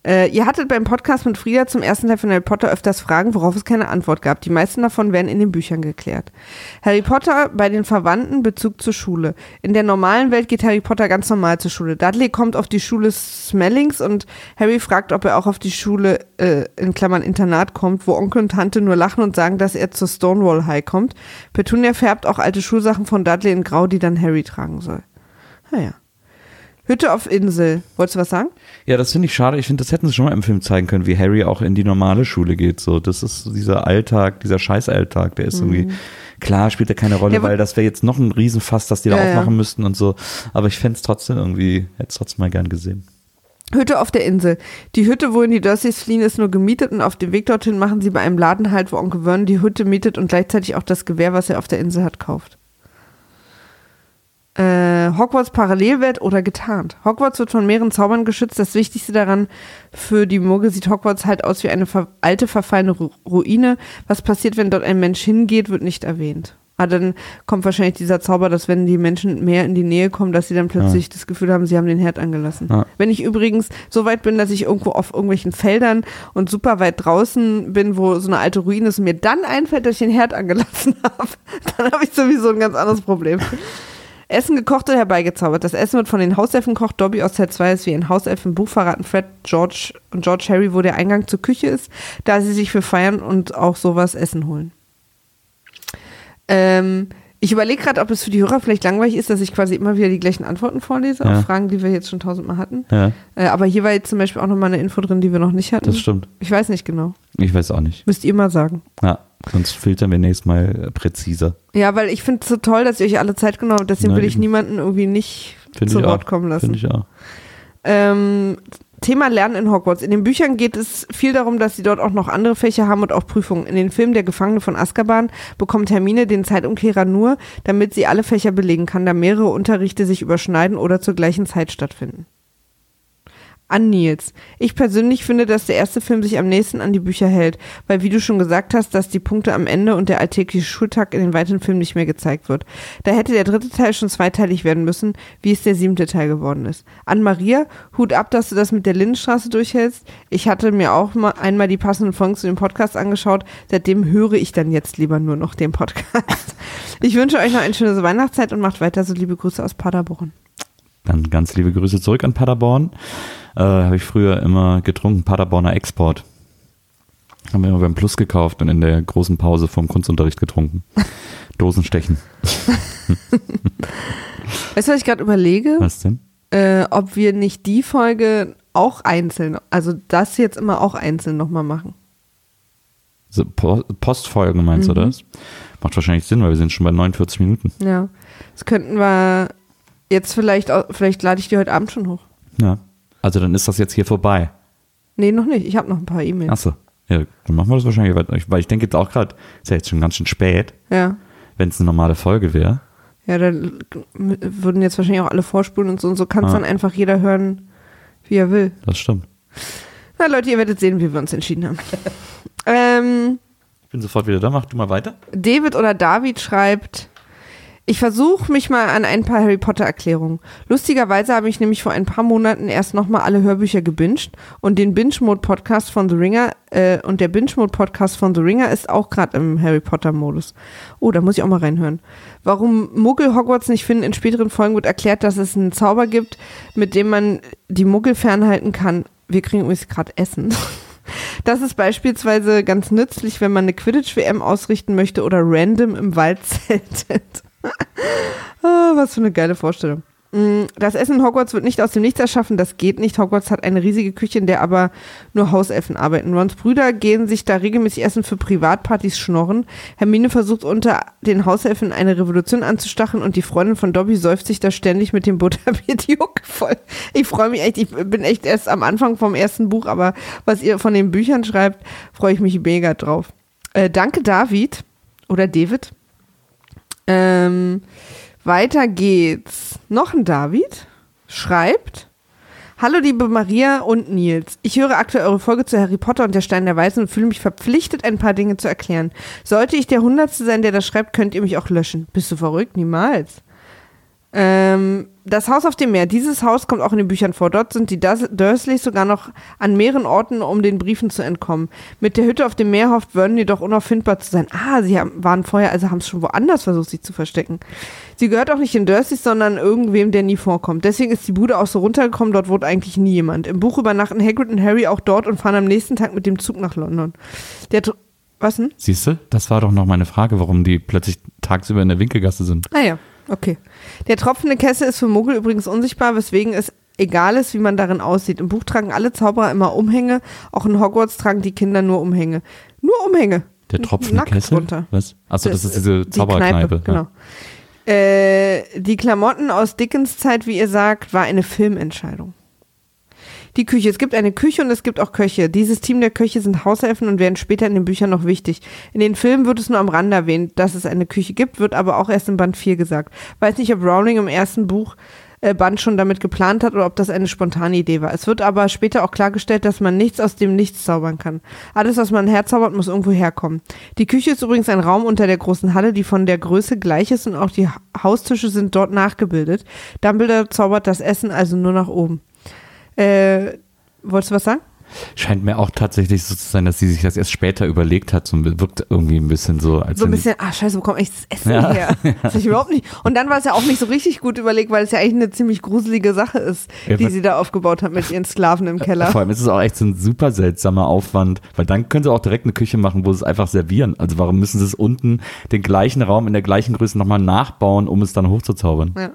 Speaker 2: Äh, ihr hattet beim Podcast mit Frieda zum ersten Teil von Harry Potter öfters Fragen, worauf es keine Antwort gab. Die meisten davon werden in den Büchern geklärt. Harry Potter bei den Verwandten Bezug zur Schule. In der normalen Welt geht Harry Potter ganz normal zur Schule. Dudley kommt auf die Schule Smellings und Harry fragt, ob er auch auf die Schule äh, in Klammern Internat kommt, wo Onkel und Tante nur lachen und sagen, dass er zur Stonewall High kommt. Petunia färbt auch alte Schulsachen von Dudley in Grau, die dann Harry tragen soll. Naja. Hütte auf Insel. Wolltest du was sagen?
Speaker 1: Ja, das finde ich schade. Ich finde, das hätten sie schon mal im Film zeigen können, wie Harry auch in die normale Schule geht. So, das ist dieser Alltag, dieser Scheißalltag, der ist irgendwie, klar spielt er keine Rolle,
Speaker 2: Mhm. Ja,
Speaker 1: weil das wäre jetzt noch ein Riesenfass, das die da
Speaker 2: Ja, ja.
Speaker 1: aufmachen müssten und so. Aber ich fände es trotzdem irgendwie, hätte es trotzdem mal gern gesehen.
Speaker 2: Hütte auf der Insel. Die Hütte, wohin die Dursleys fliehen, ist nur gemietet und auf dem Weg dorthin machen sie bei einem Laden halt, wo Onkel Vernon die Hütte mietet und gleichzeitig auch das Gewehr, was er auf der Insel hat, kauft. Äh, Hogwarts Parallelwelt oder getarnt. Hogwarts wird von mehreren Zaubern geschützt. Das Wichtigste daran für die Muggel sieht Hogwarts halt aus wie eine ver alte, verfallene Ru Ruine. Was passiert, wenn dort ein Mensch hingeht, wird nicht erwähnt. Ah, dann kommt wahrscheinlich dieser Zauber, dass wenn die Menschen mehr in die Nähe kommen, dass sie dann plötzlich das Gefühl haben, sie haben den Herd angelassen.
Speaker 1: Ja.
Speaker 2: Wenn ich übrigens so weit bin, dass ich irgendwo auf irgendwelchen Feldern und super weit draußen bin, wo so eine alte Ruine ist und mir dann einfällt, dass ich den Herd angelassen habe, dann habe ich sowieso ein ganz anderes Problem. Essen gekocht oder herbeigezaubert. Das Essen wird von den Hauselfen gekocht. Dobby aus Teil 2 ist wie ein Hauself im Buch verraten. Fred, George und George Harry, wo der Eingang zur Küche ist, da sie sich für feiern und auch sowas Essen holen. Ähm, ich überlege gerade, ob es für die Hörer vielleicht langweilig ist, dass ich quasi immer wieder die gleichen Antworten vorlese
Speaker 1: Ja.
Speaker 2: auf Fragen, die wir jetzt schon tausendmal hatten.
Speaker 1: Ja,
Speaker 2: Äh, aber hier war jetzt zum Beispiel auch nochmal eine Info drin, die wir noch nicht hatten.
Speaker 1: das stimmt.
Speaker 2: Ich weiß nicht genau.
Speaker 1: Ich weiß auch nicht.
Speaker 2: Müsst ihr mal sagen.
Speaker 1: Ja, sonst filtern wir nächstes Mal äh, präziser.
Speaker 2: Ja, weil ich finde es so toll, dass ihr euch alle Zeit genommen habt. Deswegen
Speaker 1: Na,
Speaker 2: will ich niemanden irgendwie nicht
Speaker 1: Finde
Speaker 2: zu Wort
Speaker 1: auch.
Speaker 2: kommen lassen.
Speaker 1: Finde ich auch.
Speaker 2: Ähm, Thema Lernen in Hogwarts. In den Büchern geht es viel darum, dass sie dort auch noch andere Fächer haben und auch Prüfungen. In den Filmen Der Gefangene von Azkaban bekommt Hermine den Zeitumkehrer nur, damit sie alle Fächer belegen kann, da mehrere Unterrichte sich überschneiden oder zur gleichen Zeit stattfinden. An Nils. Ich persönlich finde, dass der erste Film sich am nächsten an die Bücher hält, weil wie du schon gesagt hast, dass die Punkte am Ende und der alltägliche Schultag in den weiteren Filmen nicht mehr gezeigt wird. Da hätte der dritte Teil schon zweiteilig werden müssen, wie es der siebte Teil geworden ist. An Maria, Hut ab, dass du das mit der Lindenstraße durchhältst. Ich hatte mir auch mal einmal die passenden Folgen zu dem Podcast angeschaut. Seitdem höre ich dann jetzt lieber nur noch den Podcast. Ich wünsche euch noch eine schöne Weihnachtszeit und macht weiter so liebe Grüße aus Paderborn.
Speaker 1: Dann ganz liebe Grüße zurück an Paderborn. Äh, Habe ich früher immer getrunken, Paderborner Export. Haben wir immer beim Plus gekauft und in der großen Pause vom Kunstunterricht getrunken. Dosenstechen.
Speaker 2: Weißt du, was ich gerade überlege?
Speaker 1: Was denn?
Speaker 2: Äh, ob wir nicht die Folge auch einzeln, also das jetzt immer auch einzeln nochmal machen.
Speaker 1: So, Po- Postfolgen meinst
Speaker 2: Mhm.
Speaker 1: du das? Macht wahrscheinlich Sinn, weil wir sind schon bei 49 Minuten.
Speaker 2: Ja. Das könnten wir jetzt vielleicht, vielleicht lade ich die heute Abend schon hoch.
Speaker 1: Ja. Also dann ist das jetzt hier vorbei.
Speaker 2: Nee, noch nicht. Ich habe noch ein paar E-Mails.
Speaker 1: Achso. Ja, dann machen wir das wahrscheinlich weiter. Weil ich denke jetzt auch gerade, ist ja jetzt schon ganz schön spät,
Speaker 2: Ja.
Speaker 1: wenn es eine normale Folge wäre.
Speaker 2: Ja, dann würden jetzt wahrscheinlich auch alle vorspulen und so. Und so kann es
Speaker 1: Ja.
Speaker 2: dann einfach jeder hören, wie er will.
Speaker 1: Das stimmt.
Speaker 2: Na Leute, ihr werdet sehen, wie wir uns entschieden haben. ähm,
Speaker 1: Ich bin sofort wieder da. Mach du mal weiter.
Speaker 2: David oder David schreibt, ich versuche mich mal an ein paar Harry Potter Erklärungen. Lustigerweise habe ich nämlich vor ein paar Monaten erst nochmal alle Hörbücher gebinged und den Binge-Mode-Podcast von The Ringer äh, und der Binge-Mode-Podcast von The Ringer ist auch gerade im Harry Potter-Modus. Oh, da muss ich auch mal reinhören. Warum Muggel Hogwarts nicht finden, in späteren Folgen wird erklärt, dass es einen Zauber gibt, mit dem man die Muggel fernhalten kann. Wir kriegen übrigens gerade Essen. Das ist beispielsweise ganz nützlich, wenn man eine Quidditch-WM ausrichten möchte oder random im Wald zeltet. Ah, was für eine geile Vorstellung. Mm, Das Essen in Hogwarts wird nicht aus dem Nichts erschaffen, das geht nicht. Hogwarts hat eine riesige Küche, in der aber nur Hauselfen arbeiten. Rons Brüder gehen sich da regelmäßig essen für Privatpartys schnorren. Hermine versucht unter den Hauselfen eine Revolution anzustacheln und die Freundin von Dobby säuft sich da ständig mit dem Hucke voll. Ich freue mich echt, ich bin echt erst am Anfang vom ersten Buch, aber was ihr von den Büchern schreibt, freue ich mich mega drauf. Äh, danke David oder David. Ähm, weiter geht's. Noch ein David schreibt. Hallo liebe Maria und Nils. Ich höre aktuell eure Folge zu Harry Potter und der Stein der Weisen und fühle mich verpflichtet, ein paar Dinge zu erklären. Sollte ich der Hundertste sein, der das schreibt, könnt ihr mich auch löschen. Bist du verrückt? Niemals. Ähm, das Haus auf dem Meer. Dieses Haus kommt auch in den Büchern vor. Dort sind die Durs- Dursleys sogar noch an mehreren Orten, um den Briefen zu entkommen. Mit der Hütte auf dem Meer hofft Vernon jedoch unauffindbar zu sein. Ah, sie haben, waren vorher, also haben es schon woanders versucht, sich zu verstecken. Sie gehört auch nicht den Dursleys, sondern irgendwem, der nie vorkommt. Deswegen ist die Bude auch so runtergekommen. Dort wohnt eigentlich nie jemand. Im Buch übernachten Hagrid und Harry auch dort und fahren am nächsten Tag mit dem Zug nach London. Der, was denn?
Speaker 1: Siehst du, das war doch noch meine Frage, warum die plötzlich tagsüber in der Winkelgasse sind.
Speaker 2: Ah ja, okay. Der tropfende Kessel ist für Muggel übrigens unsichtbar, weswegen es egal ist, wie man darin aussieht. Im Buch tragen alle Zauberer immer Umhänge, auch in Hogwarts tragen die Kinder nur Umhänge. Nur Umhänge.
Speaker 1: Der tropfende
Speaker 2: Nackt
Speaker 1: Kessel?
Speaker 2: runter.
Speaker 1: Was? Achso, das,
Speaker 2: Das-
Speaker 1: ist diese
Speaker 2: die
Speaker 1: Zauberkneipe.
Speaker 2: Kneipe, genau. Äh, die Klamotten aus Dickens Zeit, wie ihr sagt, war eine Filmentscheidung. Die Küche. Es gibt eine Küche und es gibt auch Köche. Dieses Team der Köche sind Haushelfen und werden später in den Büchern noch wichtig. In den Filmen wird es nur am Rande erwähnt, dass es eine Küche gibt, wird aber auch erst in Band 4 gesagt. Weiß nicht, ob Rowling im ersten Buch äh, Band schon damit geplant hat oder ob das eine spontane Idee war. Es wird aber später auch klargestellt, dass man nichts aus dem Nichts zaubern kann. Alles, was man herzaubert, muss irgendwo herkommen. Die Küche ist übrigens ein Raum unter der großen Halle, die von der Größe gleich ist und auch die Ha- Haustische sind dort nachgebildet. Dumbledore zaubert das Essen also nur nach oben. Äh, wolltest du was sagen?
Speaker 1: Scheint mir auch tatsächlich so zu sein, dass sie sich das erst später überlegt hat. So wirkt irgendwie ein bisschen so, als
Speaker 2: So ein bisschen, ah scheiße, wo kommt echt das Essen
Speaker 1: Ja.
Speaker 2: her? Das ich überhaupt nicht. Und dann war es ja auch nicht so richtig gut überlegt, weil es ja eigentlich eine ziemlich gruselige Sache ist,
Speaker 1: Ja,
Speaker 2: die sie da aufgebaut hat mit ihren Sklaven im Keller.
Speaker 1: Vor allem ist es auch echt so ein super seltsamer Aufwand, weil dann können sie auch direkt eine Küche machen, wo sie es einfach servieren. Also warum müssen sie es unten den gleichen Raum in der gleichen Größe nochmal nachbauen, um es dann hochzuzaubern?
Speaker 2: Ja,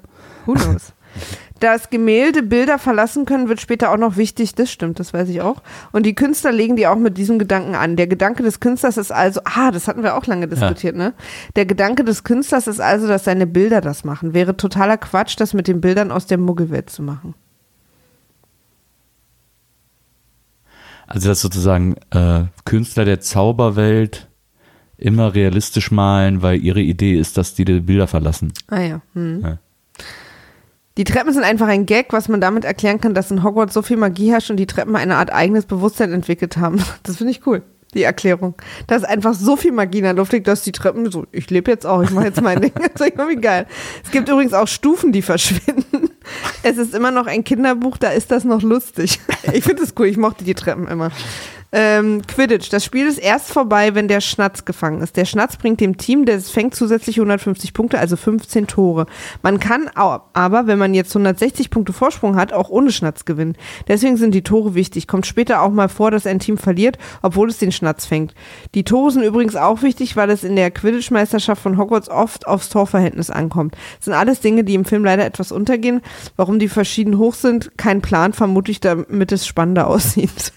Speaker 2: who knows? Dass Gemälde Bilder verlassen können, wird später auch noch wichtig. Das stimmt, das weiß ich auch. Und die Künstler legen die auch mit diesem Gedanken an. Der Gedanke des Künstlers ist also, ah, das hatten wir auch lange diskutiert, ne? Der Gedanke des Künstlers ist also, dass seine Bilder das machen. Wäre totaler Quatsch, das mit den Bildern aus der Muggelwelt zu machen.
Speaker 1: Also dass sozusagen äh, Künstler der Zauberwelt immer realistisch malen, weil ihre Idee ist, dass die die Bilder verlassen.
Speaker 2: Ah ja. Hm.
Speaker 1: Ja.
Speaker 2: Die Treppen sind einfach ein Gag, was man damit erklären kann, dass in Hogwarts so viel Magie herrscht und die Treppen eine Art eigenes Bewusstsein entwickelt haben. Das finde ich cool, die Erklärung. Da ist einfach so viel Magie in der Luft liegt, dass die Treppen so, ich lebe jetzt auch, ich mache jetzt mein Ding. Das ist irgendwie geil. Es gibt übrigens auch Stufen, die verschwinden. Es ist immer noch ein Kinderbuch, da ist das noch lustig. Ich finde es cool, ich mochte die Treppen immer. Ähm, Quidditch. Das Spiel ist erst vorbei, wenn der Schnatz gefangen ist. Der Schnatz bringt dem Team, das fängt zusätzlich 150 Punkte, also 15 Tore. Man kann aber, wenn man jetzt 160 Punkte Vorsprung hat, auch ohne Schnatz gewinnen. Deswegen sind die Tore wichtig. Kommt später auch mal vor, dass ein Team verliert, obwohl es den Schnatz fängt. Die Tore sind übrigens auch wichtig, weil es in der Quidditch-Meisterschaft von Hogwarts oft aufs Torverhältnis ankommt. Das sind alles Dinge, die im Film leider etwas untergehen. Warum die verschieden hoch sind, kein Plan, vermutlich damit es spannender aussieht.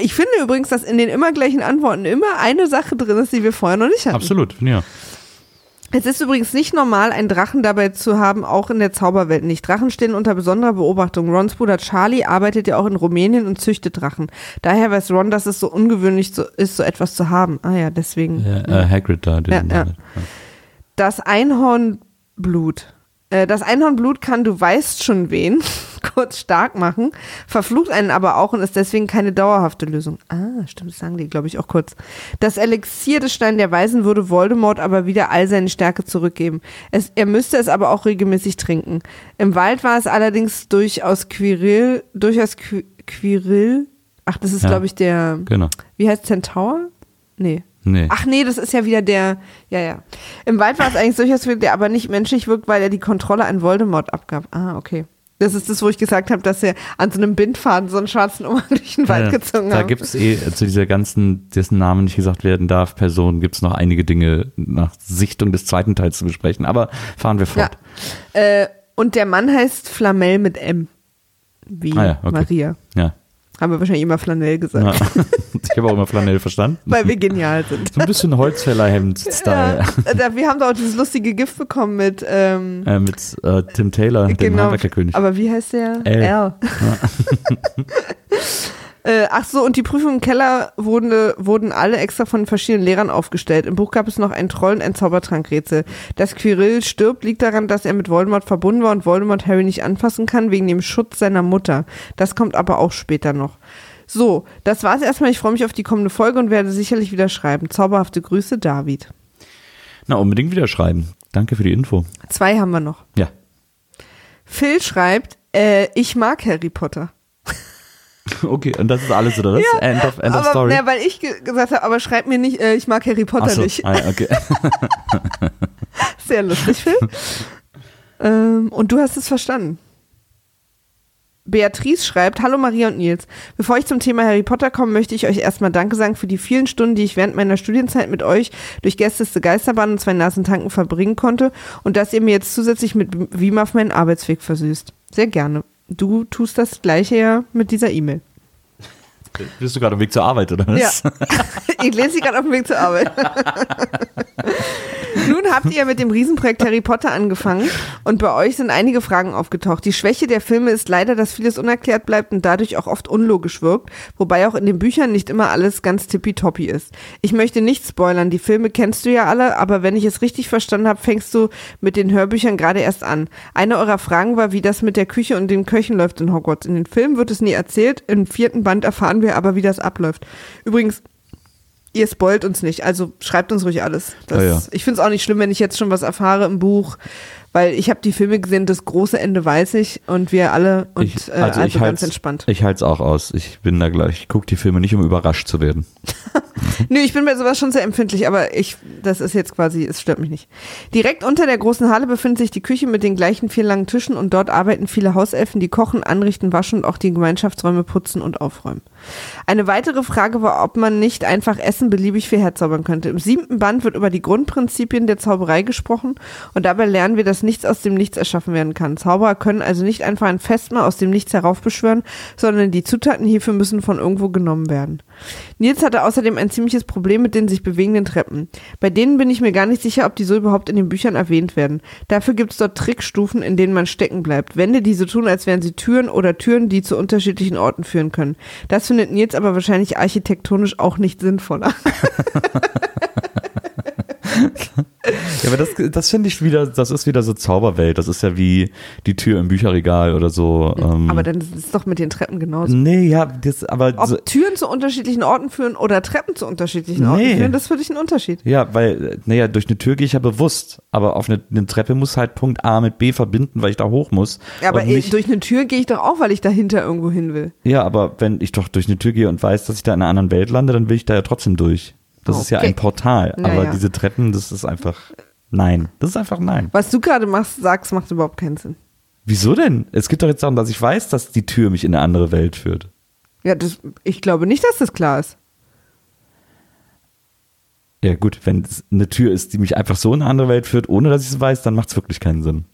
Speaker 2: Ich finde übrigens, dass in den immer gleichen Antworten immer eine Sache drin ist, die wir vorher noch nicht hatten.
Speaker 1: Absolut, ja.
Speaker 2: Es ist übrigens nicht normal, einen Drachen dabei zu haben, auch in der Zauberwelt nicht. Drachen stehen unter besonderer Beobachtung. Rons Bruder Charlie arbeitet ja auch in Rumänien und züchtet Drachen. Daher weiß Ron, dass es so ungewöhnlich so ist, so etwas zu haben. Ah ja, deswegen.
Speaker 1: ja äh, Hagrid da.
Speaker 2: Ja, ja. Das Einhornblut. Äh, Das Einhornblut kann, du weißt schon wen, kurz stark machen, verflucht einen aber auch und ist deswegen keine dauerhafte Lösung. Ah, stimmt, das sagen die, glaube ich, auch kurz. Das Elixier des Stein der Weisen würde Voldemort aber wieder all seine Stärke zurückgeben. Es, er müsste es aber auch regelmäßig trinken. Im Wald war es allerdings durchaus Quiril, durchaus Qui- Quiril, ach, das ist,
Speaker 1: Ja.
Speaker 2: glaube ich, der,
Speaker 1: Genau.
Speaker 2: wie heißt Centaur? Nee.
Speaker 1: Nee.
Speaker 2: Ach nee, das ist ja wieder der, ja, ja. Im Wald war es eigentlich durchaus wieder, der aber nicht menschlich wirkt, weil er die Kontrolle an Voldemort abgab. Ah, okay. Das ist das, wo ich gesagt habe, dass er an so einem Bindfaden so einen schwarzen Umhang durch den Wald
Speaker 1: Ja,
Speaker 2: gezogen
Speaker 1: da
Speaker 2: hat.
Speaker 1: gibt es eh zu dieser ganzen, dessen Namen nicht gesagt werden darf, Person, gibt es noch einige Dinge nach Sichtung des zweiten Teils zu besprechen. Aber fahren wir
Speaker 2: Ja.
Speaker 1: fort.
Speaker 2: Äh, Und der Mann heißt Flamel mit M. Wie
Speaker 1: Ah ja, okay.
Speaker 2: Maria.
Speaker 1: Ja.
Speaker 2: Haben wir wahrscheinlich immer Flanell gesagt.
Speaker 1: ja. Ich habe auch immer Flanell verstanden.
Speaker 2: Weil wir genial sind.
Speaker 1: So ein bisschen Holzfällerhemd-Style.
Speaker 2: Ja, wir haben da auch dieses lustige Gift bekommen mit ähm,
Speaker 1: Äh, mit äh, Tim Taylor, dem
Speaker 2: genau.
Speaker 1: Handwerkerkönig.
Speaker 2: Aber wie heißt der?
Speaker 1: L.
Speaker 2: äh, ach so, und die Prüfungen im Keller wurden, wurden alle extra von verschiedenen Lehrern aufgestellt. Im Buch gab es noch einen Troll und ein Zaubertrankrätsel. Dass Quirrell stirbt, liegt daran, dass er mit Voldemort verbunden war und Voldemort Harry nicht anfassen kann, wegen dem Schutz seiner Mutter. Das kommt aber auch später noch. So, das war's erstmal. Ich freue mich auf die kommende Folge und werde sicherlich wieder schreiben. Zauberhafte Grüße, David.
Speaker 1: Na, unbedingt wieder schreiben. Danke für die Info.
Speaker 2: Zwei haben wir noch.
Speaker 1: Ja.
Speaker 2: Phil schreibt, äh, ich mag Harry Potter.
Speaker 1: Okay, und das ist alles, oder was? end of, end of
Speaker 2: aber,
Speaker 1: story.
Speaker 2: Na, weil ich ge gesagt habe, aber schreib mir nicht, äh, ich mag Harry Potter
Speaker 1: so,
Speaker 2: nicht.
Speaker 1: ah, ja, okay.
Speaker 2: Sehr lustig, Phil. ähm, und du hast es verstanden. Beatrice schreibt, Hallo Maria und Nils. Bevor ich zum Thema Harry Potter komme, möchte ich euch erstmal Danke sagen für die vielen Stunden, die ich während meiner Studienzeit mit euch durch Gästeste Geisterbahn und zwei Nasen tanken verbringen konnte und dass ihr mir jetzt zusätzlich mit WIMAF meinen Arbeitsweg versüßt. Sehr gerne. Du tust das gleiche ja mit dieser E-Mail.
Speaker 1: Bist du gerade am Weg zur Arbeit, oder was?
Speaker 2: Ja. ich lese sie gerade auf dem Weg zur Arbeit. Nun habt ihr mit dem Riesenprojekt Harry Potter angefangen und bei euch sind einige Fragen aufgetaucht. Die Schwäche der Filme ist leider, dass vieles unerklärt bleibt und dadurch auch oft unlogisch wirkt, wobei auch in den Büchern nicht immer alles ganz tippitoppi ist. Ich möchte nicht spoilern, die Filme kennst du ja alle, aber wenn ich es richtig verstanden habe, fängst du mit den Hörbüchern gerade erst an. Eine eurer Fragen war, wie das mit der Küche und den Köchen läuft in Hogwarts. In den Filmen wird es nie erzählt, im vierten Band erfahren wir aber, wie das abläuft. Übrigens, Ihr spoilt uns nicht, also schreibt uns ruhig alles. Das,
Speaker 1: Ah ja.
Speaker 2: Ich finde es auch nicht schlimm, wenn ich jetzt schon was erfahre im Buch, weil ich habe die Filme gesehen, das große Ende weiß ich und wir alle und
Speaker 1: Ich,
Speaker 2: äh, also, ganz entspannt.
Speaker 1: Ich halte es auch aus. Ich bin da gleich. Ich gucke die Filme nicht, um überrascht zu werden.
Speaker 2: Nö, ich bin bei sowas schon sehr empfindlich, aber ich, das ist jetzt quasi, es stört mich nicht. Direkt unter der großen Halle befindet sich die Küche mit den gleichen vier langen Tischen und dort arbeiten viele Hauselfen, die kochen, anrichten, waschen und auch die Gemeinschaftsräume putzen und aufräumen. Eine weitere Frage war, ob man nicht einfach Essen beliebig viel herzaubern könnte. Im siebten Band wird über die Grundprinzipien der Zauberei gesprochen und dabei lernen wir, dass nichts aus dem Nichts erschaffen werden kann. Zauberer können also nicht einfach ein Festmahl aus dem Nichts heraufbeschwören, sondern die Zutaten hierfür müssen von irgendwo genommen werden. Nils hatte außerdem ein ziemliches Problem mit den sich bewegenden Treppen. Bei denen bin ich mir gar nicht sicher, ob die so überhaupt in den Büchern erwähnt werden. Dafür gibt es dort Trickstufen, in denen man stecken bleibt. Wände, die so tun, als wären sie Türen oder Türen, die zu unterschiedlichen Orten führen können. Das findet Nils aber wahrscheinlich architektonisch auch nicht sinnvoller.
Speaker 1: Ja, aber das, das finde ich wieder, das ist wieder so Zauberwelt. Das ist ja wie die Tür im Bücherregal oder so. Ähm,
Speaker 2: Aber dann ist es doch mit den Treppen genauso.
Speaker 1: nee, ja, das, aber
Speaker 2: Ob
Speaker 1: so,
Speaker 2: Türen zu unterschiedlichen Orten führen oder Treppen zu unterschiedlichen Orten
Speaker 1: Nee.
Speaker 2: führen, das ist für dich ein Unterschied.
Speaker 1: ja, weil, naja, durch eine Tür gehe ich ja bewusst, aber auf eine, eine Treppe muss halt Punkt A mit B verbinden, weil ich da hoch muss.
Speaker 2: Ja, aber
Speaker 1: nicht,
Speaker 2: durch eine Tür gehe ich doch auch, weil ich dahinter irgendwo hin will.
Speaker 1: ja, aber wenn ich doch durch eine Tür gehe und weiß, dass ich da in einer anderen Welt lande, dann will ich da ja trotzdem durch. Das ist ja
Speaker 2: Okay.
Speaker 1: ein Portal. Aber
Speaker 2: ja.
Speaker 1: diese Treppen, das ist einfach nein. Das ist einfach nein.
Speaker 2: Was du gerade machst, sagst, macht überhaupt keinen Sinn.
Speaker 1: Wieso denn? Es geht doch jetzt darum, dass ich weiß, dass die Tür mich in eine andere Welt führt.
Speaker 2: Ja, das, ich glaube nicht, dass das klar ist.
Speaker 1: Ja, gut, wenn es eine Tür ist, die mich einfach so in eine andere Welt führt, ohne dass ich es weiß, dann macht es wirklich keinen Sinn.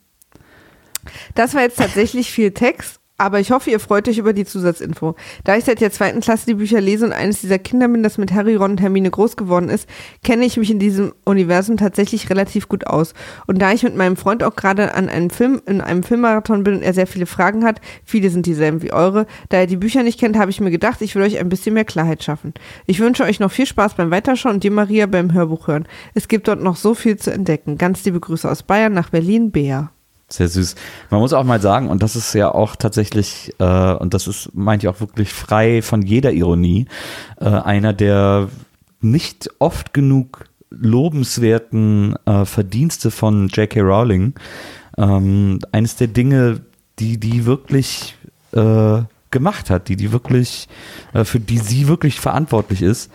Speaker 2: Das war jetzt tatsächlich viel Text, aber ich hoffe, ihr freut euch über die Zusatzinfo. Da ich seit der zweiten Klasse die Bücher lese und eines dieser Kinder bin, das mit Harry, Ron und Hermine groß geworden ist, kenne ich mich in diesem Universum tatsächlich relativ gut aus. Und da ich mit meinem Freund auch gerade an einem Film, in einem Filmmarathon bin und er sehr viele Fragen hat, viele sind dieselben wie eure, da er die Bücher nicht kennt, habe ich mir gedacht, ich will euch ein bisschen mehr Klarheit schaffen. Ich wünsche euch noch viel Spaß beim Weiterschauen und dir, Maria, beim Hörbuch hören. Es gibt dort noch so viel zu entdecken. Ganz liebe Grüße aus Bayern nach Berlin, Bea.
Speaker 1: Sehr süß. Man muss auch mal sagen, und das ist ja auch tatsächlich, äh, und das ist, meint ich auch wirklich frei von jeder Ironie, äh, einer der nicht oft genug lobenswerten äh, Verdienste von J.K. Rowling. Ähm, eines der Dinge, die die wirklich äh, gemacht hat, die die wirklich, äh, für die sie wirklich verantwortlich ist,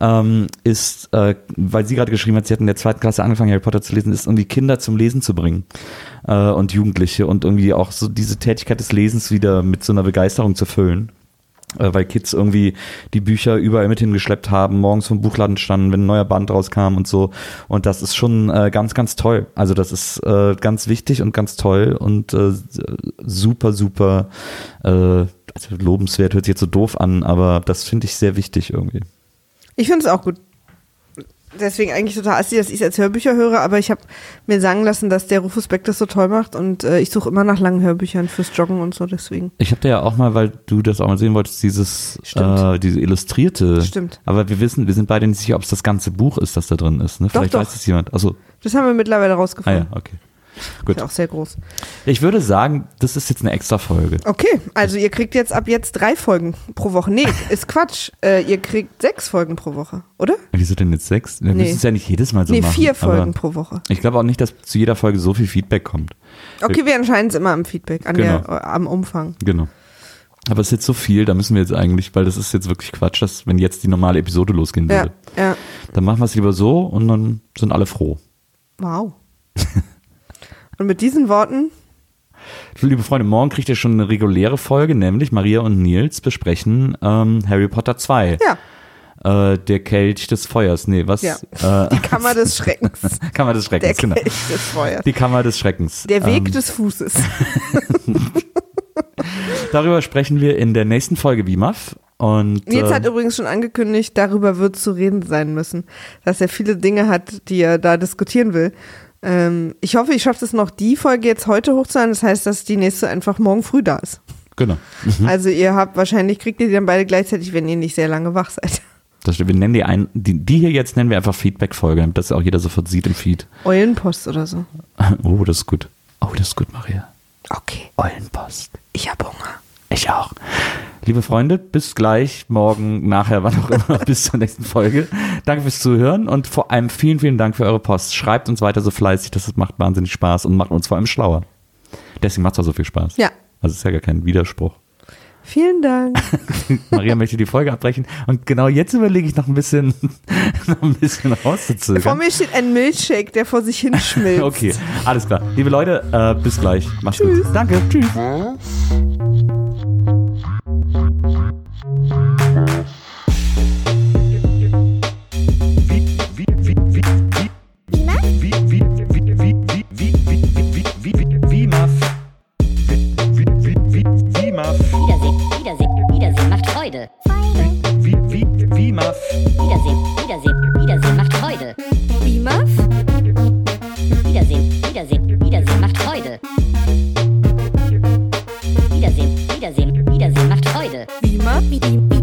Speaker 1: ähm, ist, äh, weil sie gerade geschrieben hat, sie hat in der zweiten Klasse angefangen, Harry Potter zu lesen, ist irgendwie Kinder zum Lesen zu bringen äh, und Jugendliche und irgendwie auch so diese Tätigkeit des Lesens wieder mit so einer Begeisterung zu füllen. äh, weil Kids irgendwie die Bücher überall mit hingeschleppt haben, morgens vom Buchladen standen, wenn ein neuer Band rauskam und so. Und das ist schon äh, ganz, ganz toll. Also das ist äh, ganz wichtig und ganz toll und äh, super, super äh, also lobenswert, hört sich jetzt so doof an, aber das finde ich sehr wichtig irgendwie.
Speaker 2: Ich finde es auch gut. Deswegen eigentlich total assi, dass ich es als Hörbücher höre, aber ich habe mir sagen lassen, dass der Rufus Beck das so toll macht und äh, ich suche immer nach langen Hörbüchern fürs Joggen und so, deswegen.
Speaker 1: Ich habe dir ja auch mal, weil du das auch mal sehen wolltest, dieses äh, diese illustrierte.
Speaker 2: Stimmt.
Speaker 1: Aber wir wissen, wir sind beide nicht sicher, ob es das ganze Buch ist, das da drin ist. Ne?
Speaker 2: Doch,
Speaker 1: Vielleicht
Speaker 2: doch.
Speaker 1: weiß es jemand. Also,
Speaker 2: Das haben wir mittlerweile
Speaker 1: ah
Speaker 2: rausgefunden.
Speaker 1: ja, okay. Gut.
Speaker 2: Ist auch sehr groß.
Speaker 1: Ich würde sagen, das ist jetzt eine extra Folge.
Speaker 2: Okay, also ihr kriegt jetzt ab jetzt drei Folgen pro Woche. Nee, ist Quatsch. Äh, ihr kriegt sechs Folgen pro Woche, oder?
Speaker 1: Wieso denn jetzt sechs? Wir
Speaker 2: Nee.
Speaker 1: müssen es ja nicht jedes Mal so
Speaker 2: nee,
Speaker 1: machen.
Speaker 2: vier Folgen pro Woche.
Speaker 1: Ich glaube auch nicht, dass zu jeder Folge so viel Feedback kommt.
Speaker 2: Okay, wir entscheiden es immer am Feedback, an
Speaker 1: Genau.
Speaker 2: der, am Umfang.
Speaker 1: Genau. Aber es ist jetzt so viel, da müssen wir jetzt eigentlich, weil das ist jetzt wirklich Quatsch, dass wenn jetzt die normale Episode losgehen
Speaker 2: Ja,
Speaker 1: würde.
Speaker 2: ja.
Speaker 1: Dann machen wir es lieber so und dann sind alle froh.
Speaker 2: Wow. und mit diesen Worten,
Speaker 1: Liebe Freunde, morgen kriegt ihr schon eine reguläre Folge, nämlich Maria und Nils besprechen ähm, Harry Potter 2.
Speaker 2: ja,
Speaker 1: Äh, der Kelch des Feuers. Nee, was?
Speaker 2: Ja.
Speaker 1: Äh,
Speaker 2: die Kammer des Schreckens.
Speaker 1: Kammer des
Speaker 2: Der
Speaker 1: Schreckens, genau.
Speaker 2: Kelch des Feuers.
Speaker 1: Die Kammer des Schreckens.
Speaker 2: Der Weg
Speaker 1: Ähm,
Speaker 2: des Fußes.
Speaker 1: darüber sprechen wir in der nächsten Folge WIMAF. Und
Speaker 2: Nils
Speaker 1: äh,
Speaker 2: hat übrigens schon angekündigt, darüber wird zu reden sein müssen, dass er viele Dinge hat, die er da diskutieren will. Ähm, ich hoffe, ich schaffe es noch, die Folge jetzt heute hochzuladen. Das heißt, dass die nächste einfach morgen früh da ist.
Speaker 1: genau.
Speaker 2: Also ihr habt, wahrscheinlich kriegt ihr die dann beide gleichzeitig, wenn ihr nicht sehr lange wach seid.
Speaker 1: Das, stimmt. wir nennen die, ein, die, die hier jetzt nennen wir einfach Feedback-Folge, damit das auch jeder sofort sieht im Feed.
Speaker 2: Eulenpost oder so.
Speaker 1: Oh, das ist gut. Oh, das ist gut, Maria.
Speaker 2: Okay,
Speaker 1: Eulenpost.
Speaker 2: ich hab Hunger.
Speaker 1: Ich auch. Liebe Freunde, bis gleich, morgen, nachher, wann auch immer, bis zur nächsten Folge. Danke fürs Zuhören und vor allem vielen, vielen Dank für eure Post. Schreibt uns weiter so fleißig, das macht wahnsinnig Spaß und macht uns vor allem schlauer. Deswegen macht es auch so viel Spaß.
Speaker 2: Ja,
Speaker 1: Also es ist ja gar kein Widerspruch.
Speaker 2: vielen Dank.
Speaker 1: Maria möchte die Folge abbrechen und genau jetzt überlege ich noch ein bisschen, noch ein bisschen
Speaker 2: Vor
Speaker 1: rauszuzögern.
Speaker 2: mir steht ein Milchshake, der vor sich hinschmilzt.
Speaker 1: Okay, alles klar. Liebe Leute, äh, bis gleich. Macht's gut. Danke. Tschüss.
Speaker 3: Wiedersehen, Wiedersehen, macht Freude. Wiedersehen, Wiedersehen, Wiedersehen